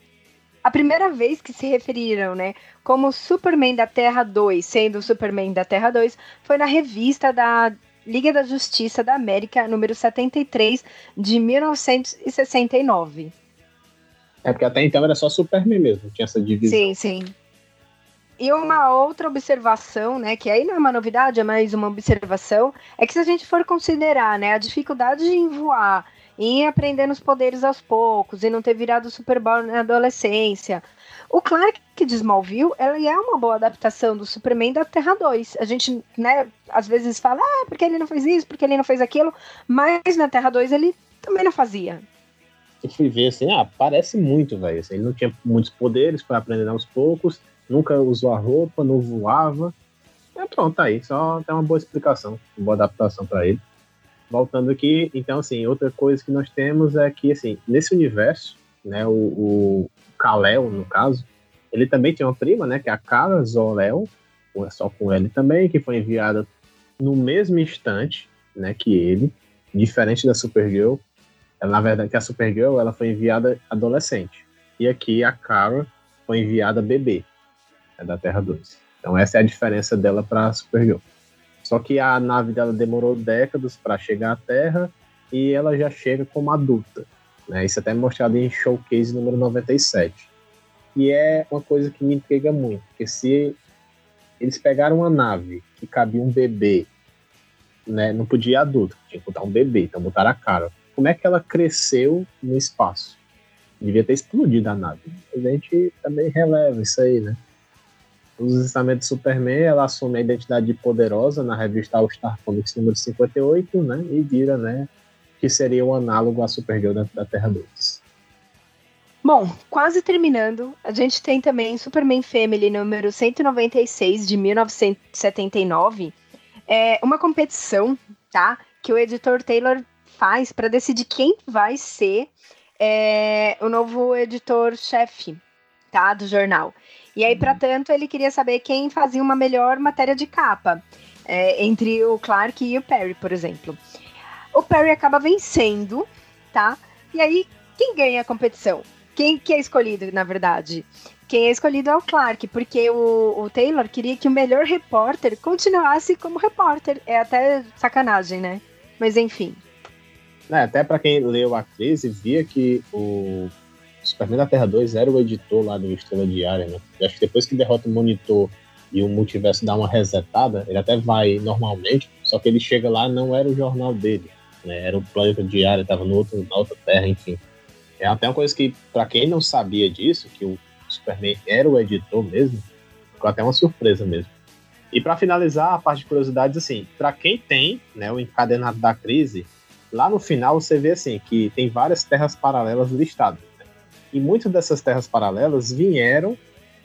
a primeira vez que se referiram, né, como Superman da Terra 2, sendo o Superman da Terra 2, foi na revista da Liga da Justiça da América, número 73, de 1969. É porque até então era só Superman mesmo, tinha essa divisão. Sim, sim. E uma outra observação, né, que aí não é uma novidade, é mais uma observação, é que se a gente for considerar, né, a dificuldade em voar e aprendendo os poderes aos poucos e não ter virado Super Bowl na adolescência. O Clark de Smallville, ela é uma boa adaptação do Superman da Terra 2. A gente, né, às vezes fala, ah, porque ele não fez isso, porque ele não fez aquilo, mas na Terra 2 ele também não fazia. Eu fui ver assim, ah, parece muito, velho. Assim, ele não tinha muitos poderes para aprender aos poucos, nunca usou a roupa, não voava. É pronto, tá aí. Só tem uma boa explicação, uma boa adaptação para ele voltando aqui, então, assim, outra coisa que nós temos é que, assim, nesse universo, né, o, o Kal-El, no caso, ele também tem uma prima, né, que é a Kara Zor-El, é só com ele também, que foi enviada no mesmo instante, né, que ele, diferente da Supergirl. Ela, na verdade, que a Supergirl, ela foi enviada adolescente. E aqui a Kara foi enviada bebê, né, da Terra 2. Então essa é a diferença dela para a Supergirl. Só que a nave dela demorou décadas para chegar à Terra e ela já chega como adulta. Né? Isso até é mostrado em Showcase número 97. E é uma coisa que me intriga muito, porque se eles pegaram uma nave que cabia um bebê, né, não podia ir adulto, tinha que botar um bebê, então botaram a cara. Como é que ela cresceu no espaço? Devia ter explodido a nave. A gente também releva isso aí, né? Os ensinamentos de Superman, ela assume a identidade de poderosa na revista All Star Comics número 58, né? E vira, né? Que seria o análogo à Supergirl da, da Terra 2. Bom, quase terminando, a gente tem também Superman Family número 196 de 1979, é uma competição, tá? Que o editor Taylor faz para decidir quem vai ser é, o novo editor-chefe, tá? Do jornal. E aí, para tanto, ele queria saber quem fazia uma melhor matéria de capa é, entre o Clark e o Perry, por exemplo. O Perry acaba vencendo, tá? E aí, quem ganha a competição? Quem que é escolhido, na verdade? Quem é escolhido é o Clark, porque o, o Taylor queria que o melhor repórter continuasse como repórter. É até sacanagem, né? Mas enfim. É, até para quem leu a crise, via que o Superman da Terra 2 era o editor lá do Estrela Diária, né? Acho que depois que derrota o monitor e o multiverso dá uma resetada, ele até vai normalmente, só que ele chega lá não era o jornal dele, né? Era o planeta diário, estava no outro, na outra terra, enfim. É até uma coisa que, para quem não sabia disso, que o Superman era o editor mesmo, ficou até uma surpresa mesmo. E para finalizar a parte de curiosidades, assim, para quem tem né, o encadenado da crise, lá no final você vê assim que tem várias terras paralelas listadas. E muitas dessas terras paralelas vieram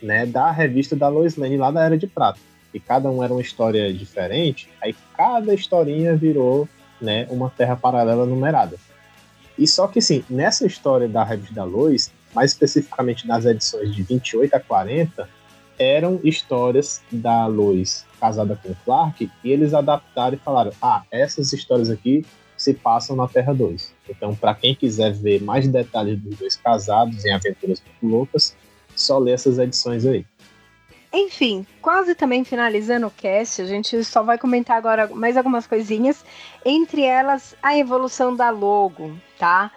né, da revista da Lois Lane lá da Era de Prata. E cada um era uma história diferente, aí cada historinha virou né, uma terra paralela numerada. E só que sim, nessa história da revista da Lois, mais especificamente nas edições de 28 a 40, eram histórias da Lois casada com Clark, e eles adaptaram e falaram: ah, essas histórias aqui se passam na Terra 2. Então, para quem quiser ver mais detalhes dos dois casados em aventuras muito loucas, só lê essas edições aí. Enfim, quase também finalizando o cast, a gente só vai comentar agora mais algumas coisinhas, entre elas a evolução da logo, tá?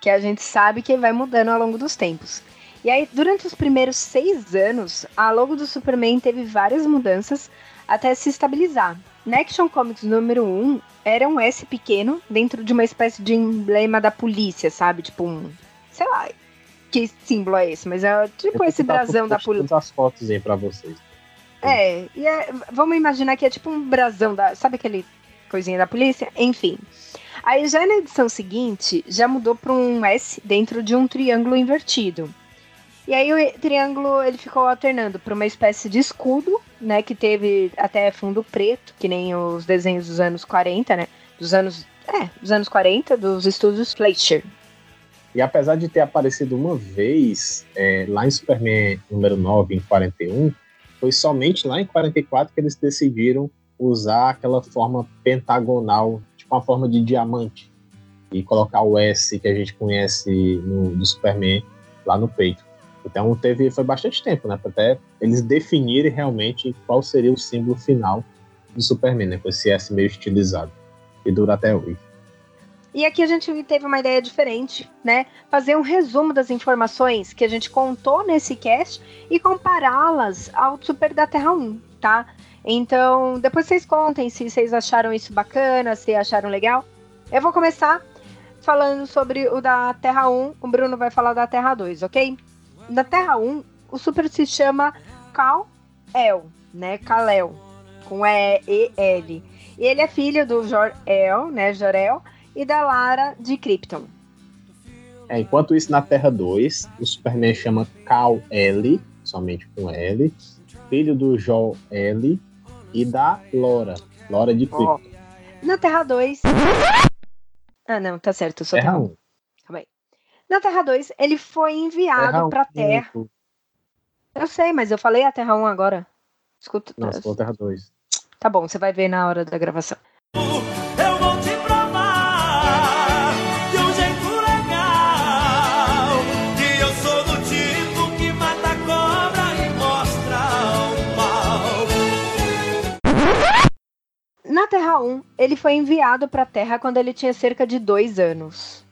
Que a gente sabe que vai mudando ao longo dos tempos. E aí, durante os primeiros seis anos, a logo do Superman teve várias mudanças até se estabilizar. Action Comics número 1, era um S pequeno dentro de uma espécie de emblema da polícia, sabe? Tipo um. Sei lá que símbolo é esse, mas é tipo esse brasão da polícia. as fotos aí pra vocês. É, e é, vamos imaginar que é tipo um brasão da. Sabe aquele coisinha da polícia? Enfim. Aí já na edição seguinte, já mudou para um S dentro de um triângulo invertido. E aí o triângulo ele ficou alternando para uma espécie de escudo, né, que teve até fundo preto, que nem os desenhos dos anos 40, né? Dos anos, é, dos anos 40 dos estúdios Fleischer. E apesar de ter aparecido uma vez é, lá em Superman número 9 em 41, foi somente lá em 44 que eles decidiram usar aquela forma pentagonal, tipo uma forma de diamante, e colocar o S que a gente conhece no, do Superman lá no peito. Então teve, foi bastante tempo, né? Até eles definirem realmente qual seria o símbolo final do Superman, né? Com esse S meio estilizado. E dura até hoje. E aqui a gente teve uma ideia diferente, né? Fazer um resumo das informações que a gente contou nesse cast e compará-las ao Super da Terra 1, tá? Então, depois vocês contem se vocês acharam isso bacana, se acharam legal. Eu vou começar falando sobre o da Terra 1, o Bruno vai falar da Terra 2, ok? Na Terra 1, o Super se chama Kal-El, né? Kal-El, com E-E-L. E ele é filho do Jor-El, né? Jor-El, e da Lara de Krypton. É, enquanto isso, na Terra 2, o Superman chama Kal-El, somente com L, filho do Jor-El e da Lora, Lora de Krypton. Oh. Na Terra 2... Ah, não, tá certo, eu sou Terra 1. Na Terra 2, ele foi enviado para a Terra. Eu sei, mas eu falei a Terra 1 agora. Escuta. Não, você falou Terra 2. Tá bom, você vai ver na hora da gravação. Eu vou te provar de um jeito legal que eu sou do tipo que mata cobra e mostra o mal. Na Terra 1, ele foi enviado para a Terra quando ele tinha cerca de dois anos.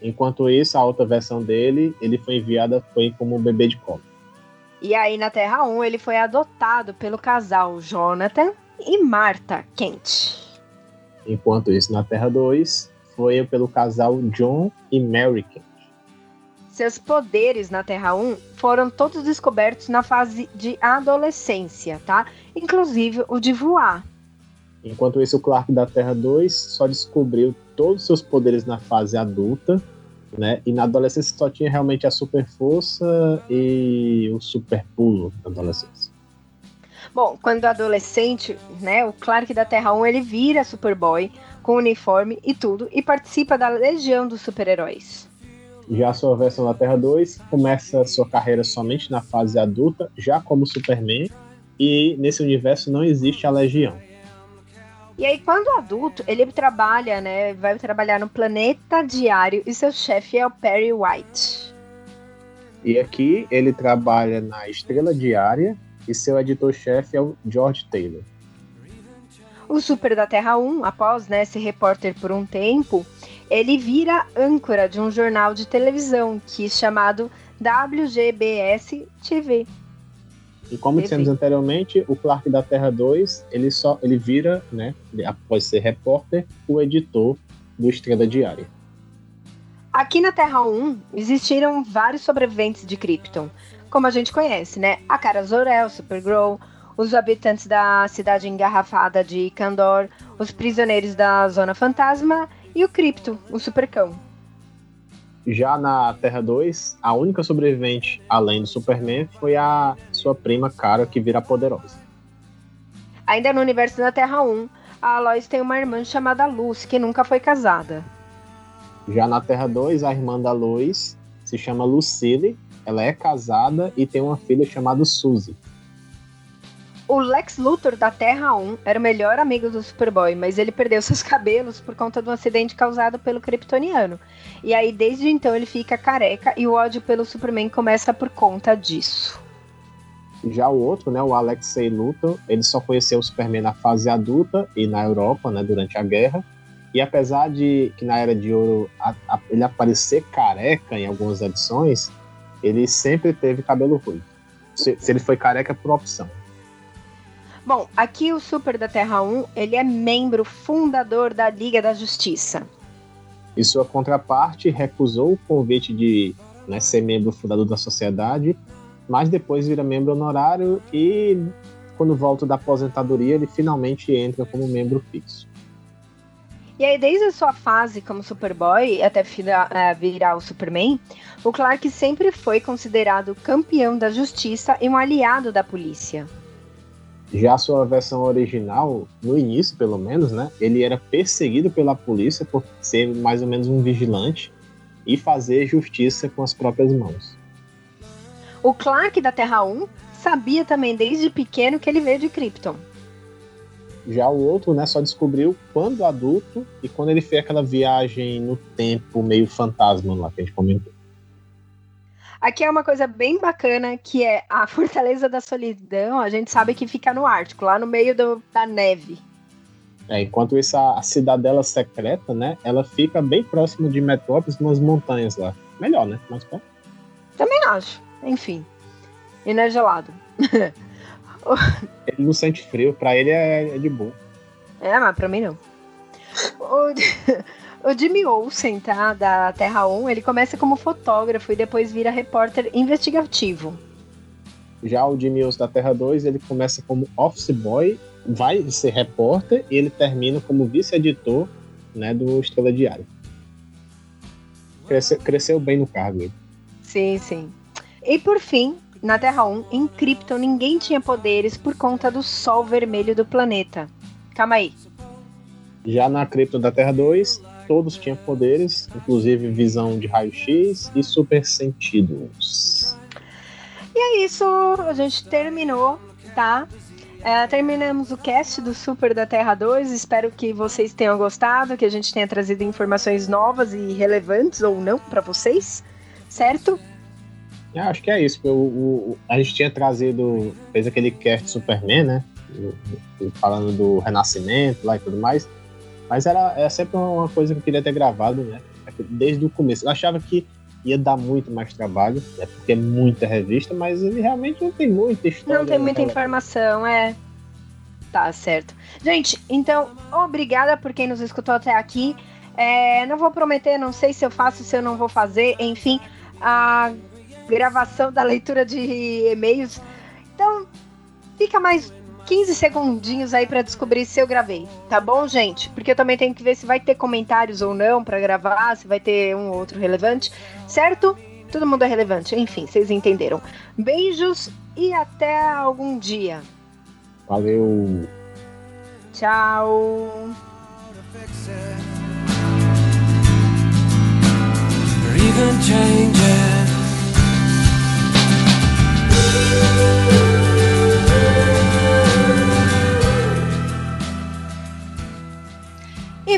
Enquanto isso, a outra versão dele, ele foi enviada foi como um bebê de colo. E aí, na Terra 1, ele foi adotado pelo casal Jonathan e Martha Kent. Enquanto isso, na Terra 2, foi pelo casal John e Mary Kent. Seus poderes na Terra 1 foram todos descobertos na fase de adolescência, tá? Inclusive o de voar. Enquanto isso, o Clark da Terra 2 só descobriu todos os seus poderes na fase adulta, né? E na adolescência só tinha realmente a super força e o super pulo na adolescência. Bom, quando adolescente, né, o Clark da Terra 1 ele vira Superboy com uniforme e tudo e participa da Legião dos Super-Heróis. Já a sua versão da Terra 2 começa sua carreira somente na fase adulta, já como Superman, e nesse universo não existe a Legião. E aí, quando adulto, ele trabalha, né? Vai trabalhar no Planeta Diário e seu chefe é o Perry White. E aqui ele trabalha na Estrela Diária e seu editor-chefe é o George Taylor. O Super da Terra 1, após né, ser repórter por um tempo, ele vira âncora de um jornal de televisão que é chamado WGBS TV. E como dissemos anteriormente, o Clark da Terra 2, ele só ele vira, né, após ser repórter, o editor do Estrela Diária. Aqui na Terra 1 existiram vários sobreviventes de Krypton, como a gente conhece, né? A Cara Zor-El, Supergirl, os habitantes da cidade engarrafada de Kandor, os prisioneiros da Zona Fantasma e o Krypto, o Supercão. Já na Terra 2, a única sobrevivente além do Superman foi a sua prima Kara, que vira poderosa. Ainda no universo da Terra 1, a Lois tem uma irmã chamada Luz, que nunca foi casada. Já na Terra 2, a irmã da Lois se chama Lucille, ela é casada e tem uma filha chamada Suzy. O Lex Luthor da Terra 1 era o melhor amigo do Superboy, mas ele perdeu seus cabelos por conta de um acidente causado pelo Kryptoniano. E aí, desde então, ele fica careca e o ódio pelo Superman começa por conta disso. Já o outro, né, o Alexei Luthor, ele só conheceu o Superman na fase adulta e na Europa, né, durante a guerra. E apesar de que na Era de Ouro a, a, ele aparecer careca em algumas edições, ele sempre teve cabelo ruivo. Se, se ele foi careca é por opção. Bom, aqui o Super da Terra 1, ele é membro fundador da Liga da Justiça. E sua contraparte recusou o convite de né, ser membro fundador da sociedade, mas depois vira membro honorário e quando volta da aposentadoria ele finalmente entra como membro fixo. E aí, desde a sua fase como Superboy até é, virar o Superman, o Clark sempre foi considerado campeão da justiça e um aliado da polícia. Já a sua versão original, no início pelo menos, né, ele era perseguido pela polícia por ser mais ou menos um vigilante e fazer justiça com as próprias mãos. O Clark da Terra 1 sabia também desde pequeno que ele veio de Krypton. Já o outro, né, só descobriu quando adulto e quando ele fez aquela viagem no tempo meio fantasma lá que a gente comentou. Aqui é uma coisa bem bacana, que é a (laughs) Fortaleza da Solidão, a gente sabe que fica no Ártico, lá no meio do, da neve. É, enquanto isso, a, a cidadela secreta, né, ela fica bem próximo de Metrópolis, nas montanhas lá. Melhor, né? Mais perto. Também acho. Enfim. E não é gelado. ele não sente frio, pra ele é, é de boa. (laughs) É, mas pra mim não. O, Jimmy Olsen, tá? Da Terra 1, ele começa como fotógrafo e depois vira repórter investigativo. Já o Jimmy Olsen da Terra 2, ele começa como office boy, vai ser repórter e ele termina como vice-editor né, do Estrela Diária. Cresceu, cresceu bem no cargo ele. Sim, sim. E por fim, na Terra 1, em Krypton, ninguém tinha poderes por conta do sol vermelho do planeta. Calma aí. Já na Krypton da Terra 2, todos tinham poderes, inclusive visão de raio-x e super sentidos. E é isso, a gente terminou, tá? É, terminamos o cast do Super da Terra 2. Espero que vocês tenham gostado, que a gente tenha trazido informações novas e relevantes ou não para vocês, certo? É, acho que é isso. O, o, a gente tinha trazido, fez aquele cast Superman, né? falando do renascimento lá e tudo mais. Mas era, era sempre uma coisa que eu queria ter gravado, né? Desde o começo. Eu achava que ia dar muito mais trabalho, né? Porque é muita revista, mas ele realmente não tem muita história. Não tem muita informação, é. Tá certo. Gente, então, obrigada por quem nos escutou até aqui. É, não vou prometer, não sei se eu faço, se eu não vou fazer, enfim. a gravação da leitura de e-mails. Então, fica mais 15 segundinhos aí para descobrir se eu gravei, tá bom, gente? Porque eu também tenho que ver se vai ter comentários ou não para gravar, se vai ter um ou outro relevante, certo? Todo mundo é relevante, enfim, vocês entenderam. Beijos e até algum dia. Valeu. Tchau. even changing.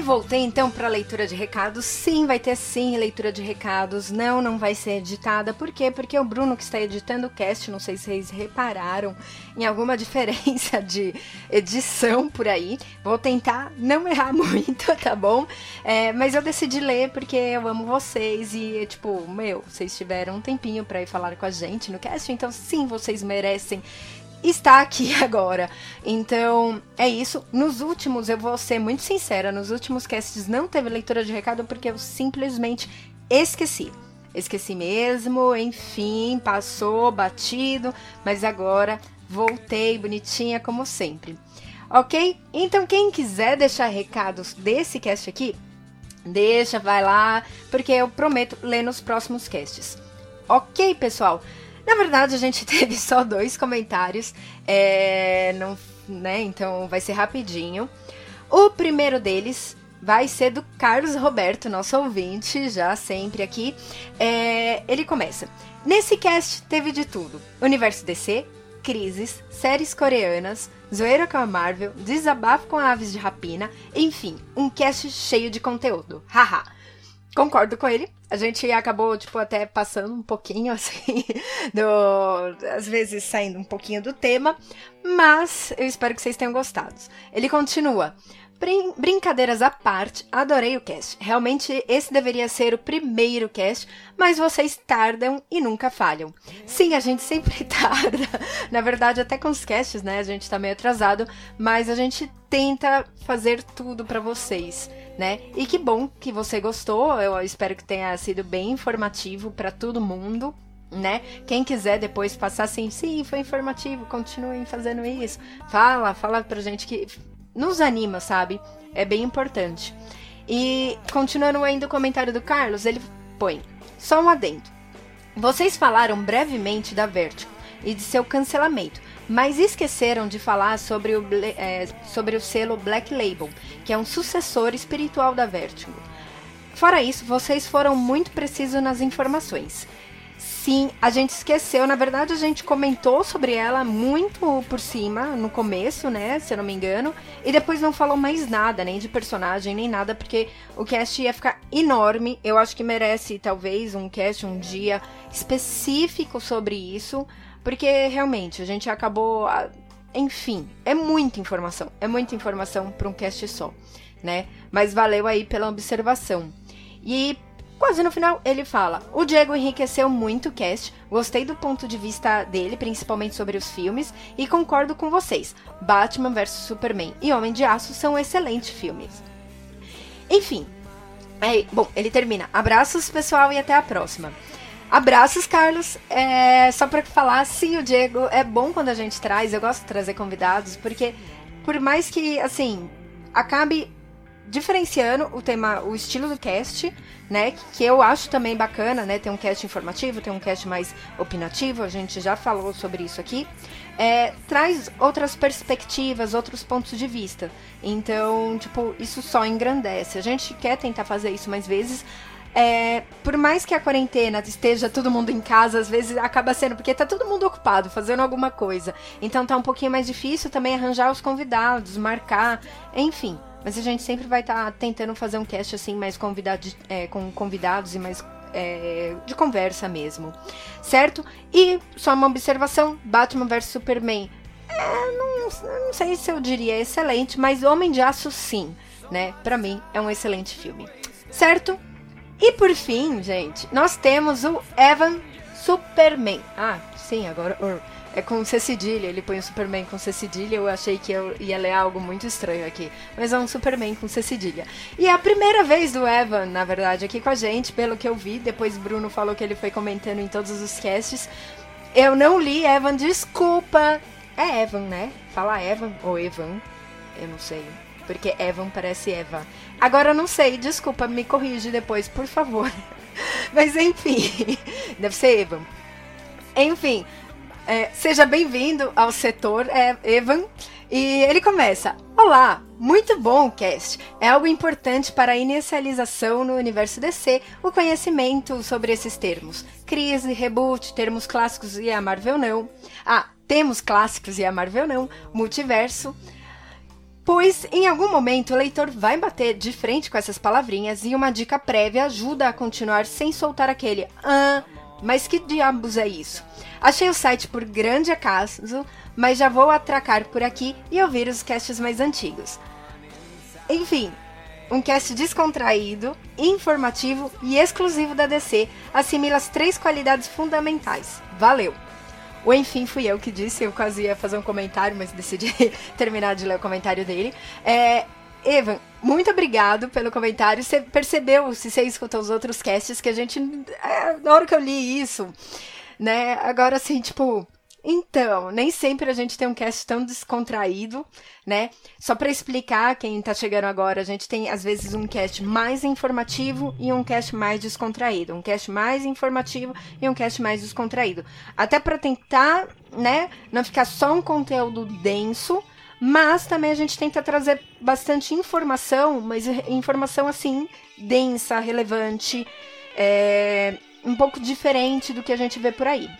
Voltei então para a leitura de recados. Sim, vai ter sim leitura de recados. Não, não vai ser editada. Por quê? Porque o Bruno que está editando o cast, não sei se vocês repararam (laughs) em alguma diferença (laughs) de edição por aí. Vou tentar não errar (laughs) muito, tá bom? É, mas eu decidi ler porque eu amo vocês e, tipo, meu, vocês tiveram um tempinho para ir falar com a gente no cast, então sim, vocês merecem está aqui (laughs) agora. Então, é isso. Nos últimos, eu vou ser muito sincera, nos últimos casts não teve leitura de recado porque eu simplesmente esqueci. Esqueci mesmo, enfim, passou batido, mas agora voltei bonitinha como sempre. Ok? Então, quem quiser deixar recados desse cast aqui, deixa, vai lá, porque eu prometo ler nos próximos casts. Ok, pessoal? Na verdade, a gente (laughs) teve só dois comentários, é, não, né? Então vai ser rapidinho. O primeiro deles vai ser do Carlos Roberto, nosso ouvinte, já sempre aqui. É, ele começa. Nesse cast teve de tudo: universo DC, crises, séries coreanas, zoeira com a Marvel, desabafo com aves de rapina, enfim, um cast cheio de conteúdo. Haha. Concordo com ele. A gente acabou, tipo, até passando um pouquinho, (laughs) assim, do, às vezes saindo um pouquinho do tema, mas eu espero que vocês tenham gostado. Ele continua. Brin brincadeiras à parte, adorei o cast. Realmente esse deveria ser o primeiro cast, mas vocês tardam e nunca falham. Sim, a gente sempre (laughs) tarda. Na verdade, até com os casts, né? A gente tá meio atrasado, mas a gente tenta fazer tudo para vocês né? E que bom que você gostou. Eu espero que tenha sido bem informativo para todo mundo. Né? Quem quiser depois passar assim, sim, foi informativo, continuem fazendo isso. Fala, fala pra gente que nos anima, sabe? É bem importante. E continuando ainda o comentário do Carlos, ele põe: só um adendo. Vocês falaram brevemente da Vertigo e de seu cancelamento, mas esqueceram de falar sobre o, é, sobre o selo Black Label, que é um sucessor espiritual da Vertigo. Fora isso, vocês foram muito precisos nas informações. Sim, a gente esqueceu. Na verdade, a gente comentou sobre ela muito por cima, no começo, né? Se eu não me engano. E depois não falou mais nada, nem de personagem, nem nada, porque o cast ia ficar enorme. Eu acho que merece, talvez, um cast um dia específico sobre isso. Porque realmente a gente acabou. Enfim, é muita informação. É muita informação para um cast só, né? Mas valeu aí pela observação. E quase no final ele fala: O Diego enriqueceu muito o cast, gostei do ponto de vista dele, principalmente sobre os filmes, e concordo com vocês. Batman vs Superman e Homem de Aço são excelentes filmes. Enfim, aí, bom, ele termina. Abraços, pessoal, e até a próxima. Abraços, Carlos. É, só para falar, sim, o Diego é bom quando a gente traz. Eu gosto de trazer convidados, porque por mais que, assim, acabe diferenciando o tema, o estilo do cast, né? Que eu acho também bacana, né? Tem um cast informativo, tem um cast mais opinativo, a gente já falou sobre isso aqui. É, traz outras perspectivas, outros pontos de vista. Então, tipo, isso só engrandece. A gente quer tentar fazer isso mais vezes. É, por mais que a quarentena esteja todo mundo em casa, às vezes acaba sendo porque tá todo mundo ocupado fazendo alguma coisa. Então tá um pouquinho mais difícil também arranjar os convidados, marcar, enfim. Mas a gente sempre vai estar tá tentando fazer um cast assim mais convidado, é, com convidados e mais é, de conversa mesmo, certo? E só uma observação: Batman vs Superman. É, não, não sei se eu diria excelente, mas Homem de Aço sim, né? Para mim é um excelente filme, certo? E por fim, gente, nós temos o Evan Superman. Ah, sim, agora. é com C cedilha, ele põe o Superman com C cedilha, eu achei que eu ia ler algo muito estranho aqui, mas é um Superman com C cedilha. E é a primeira vez do Evan, na verdade, aqui com a gente, pelo que eu vi, depois Bruno falou que ele foi comentando em todos os casts. Eu não li, Evan, desculpa. É Evan, né? Fala Evan ou Evan, eu não sei. Porque Evan parece Eva. Agora eu não sei, desculpa, me corrige depois, por favor. (laughs) Mas enfim, (laughs) deve ser Evan. Enfim, é, seja bem-vindo ao setor é, Evan. E ele começa: Olá, muito bom o cast. É algo importante para a inicialização no universo DC o conhecimento sobre esses termos. Crise, reboot, termos clássicos e a Marvel não. Ah, temos clássicos e a Marvel não. Multiverso. Pois em algum momento o leitor vai bater de frente com essas palavrinhas e uma dica prévia ajuda a continuar sem soltar aquele ah, mas que diabos é isso? Achei o site por grande acaso, mas já vou atracar por aqui e ouvir os casts mais antigos. Enfim, um cast descontraído, informativo e exclusivo da DC assimila as três qualidades fundamentais. Valeu! O enfim fui eu que disse, eu quase ia fazer um comentário, mas decidi (laughs) terminar de ler o comentário dele. É, Evan, muito obrigado pelo comentário. Você percebeu, se você escutou os outros casts, que a gente. É, na hora que eu li isso, né? Agora, assim, tipo. Então, nem sempre a gente tem um cast tão descontraído, né? Só para explicar quem tá chegando agora, a gente tem às vezes um cast mais informativo e um cast mais descontraído, um cast mais informativo e um cast mais descontraído. Até para tentar, né, não ficar só um conteúdo denso, mas também a gente tenta trazer bastante informação, mas informação assim, densa, relevante, é, um pouco diferente do que a gente vê por aí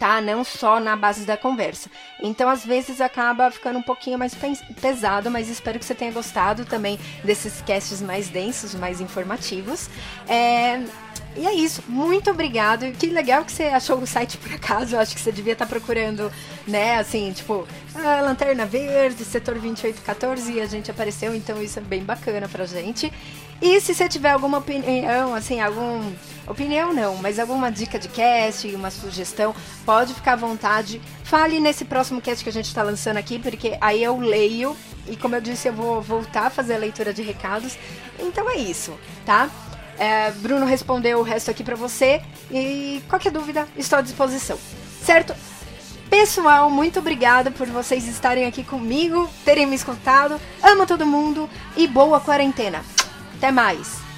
tá? Não só na base da conversa. Então, às vezes, acaba ficando um pouquinho mais pesado, mas espero que você tenha gostado também desses casts mais densos, mais informativos. É... E é isso, muito obrigado. Que legal que você achou o site por acaso. Eu acho que você devia estar procurando, né, assim, tipo, a Lanterna Verde, setor 2814, e a gente apareceu, então isso é bem bacana pra gente. E se você tiver alguma opinião, assim, algum. Opinião não, mas alguma dica de cast, uma sugestão, pode ficar à vontade. Fale nesse próximo cast que a gente está lançando aqui, porque aí eu leio. E como eu disse, eu vou voltar a fazer a leitura de recados. Então é isso, tá? É, Bruno respondeu o resto aqui para você. E qualquer dúvida, estou à disposição. Certo? Pessoal, muito obrigada por vocês estarem aqui comigo, terem me escutado. Amo todo mundo e boa quarentena. Até mais!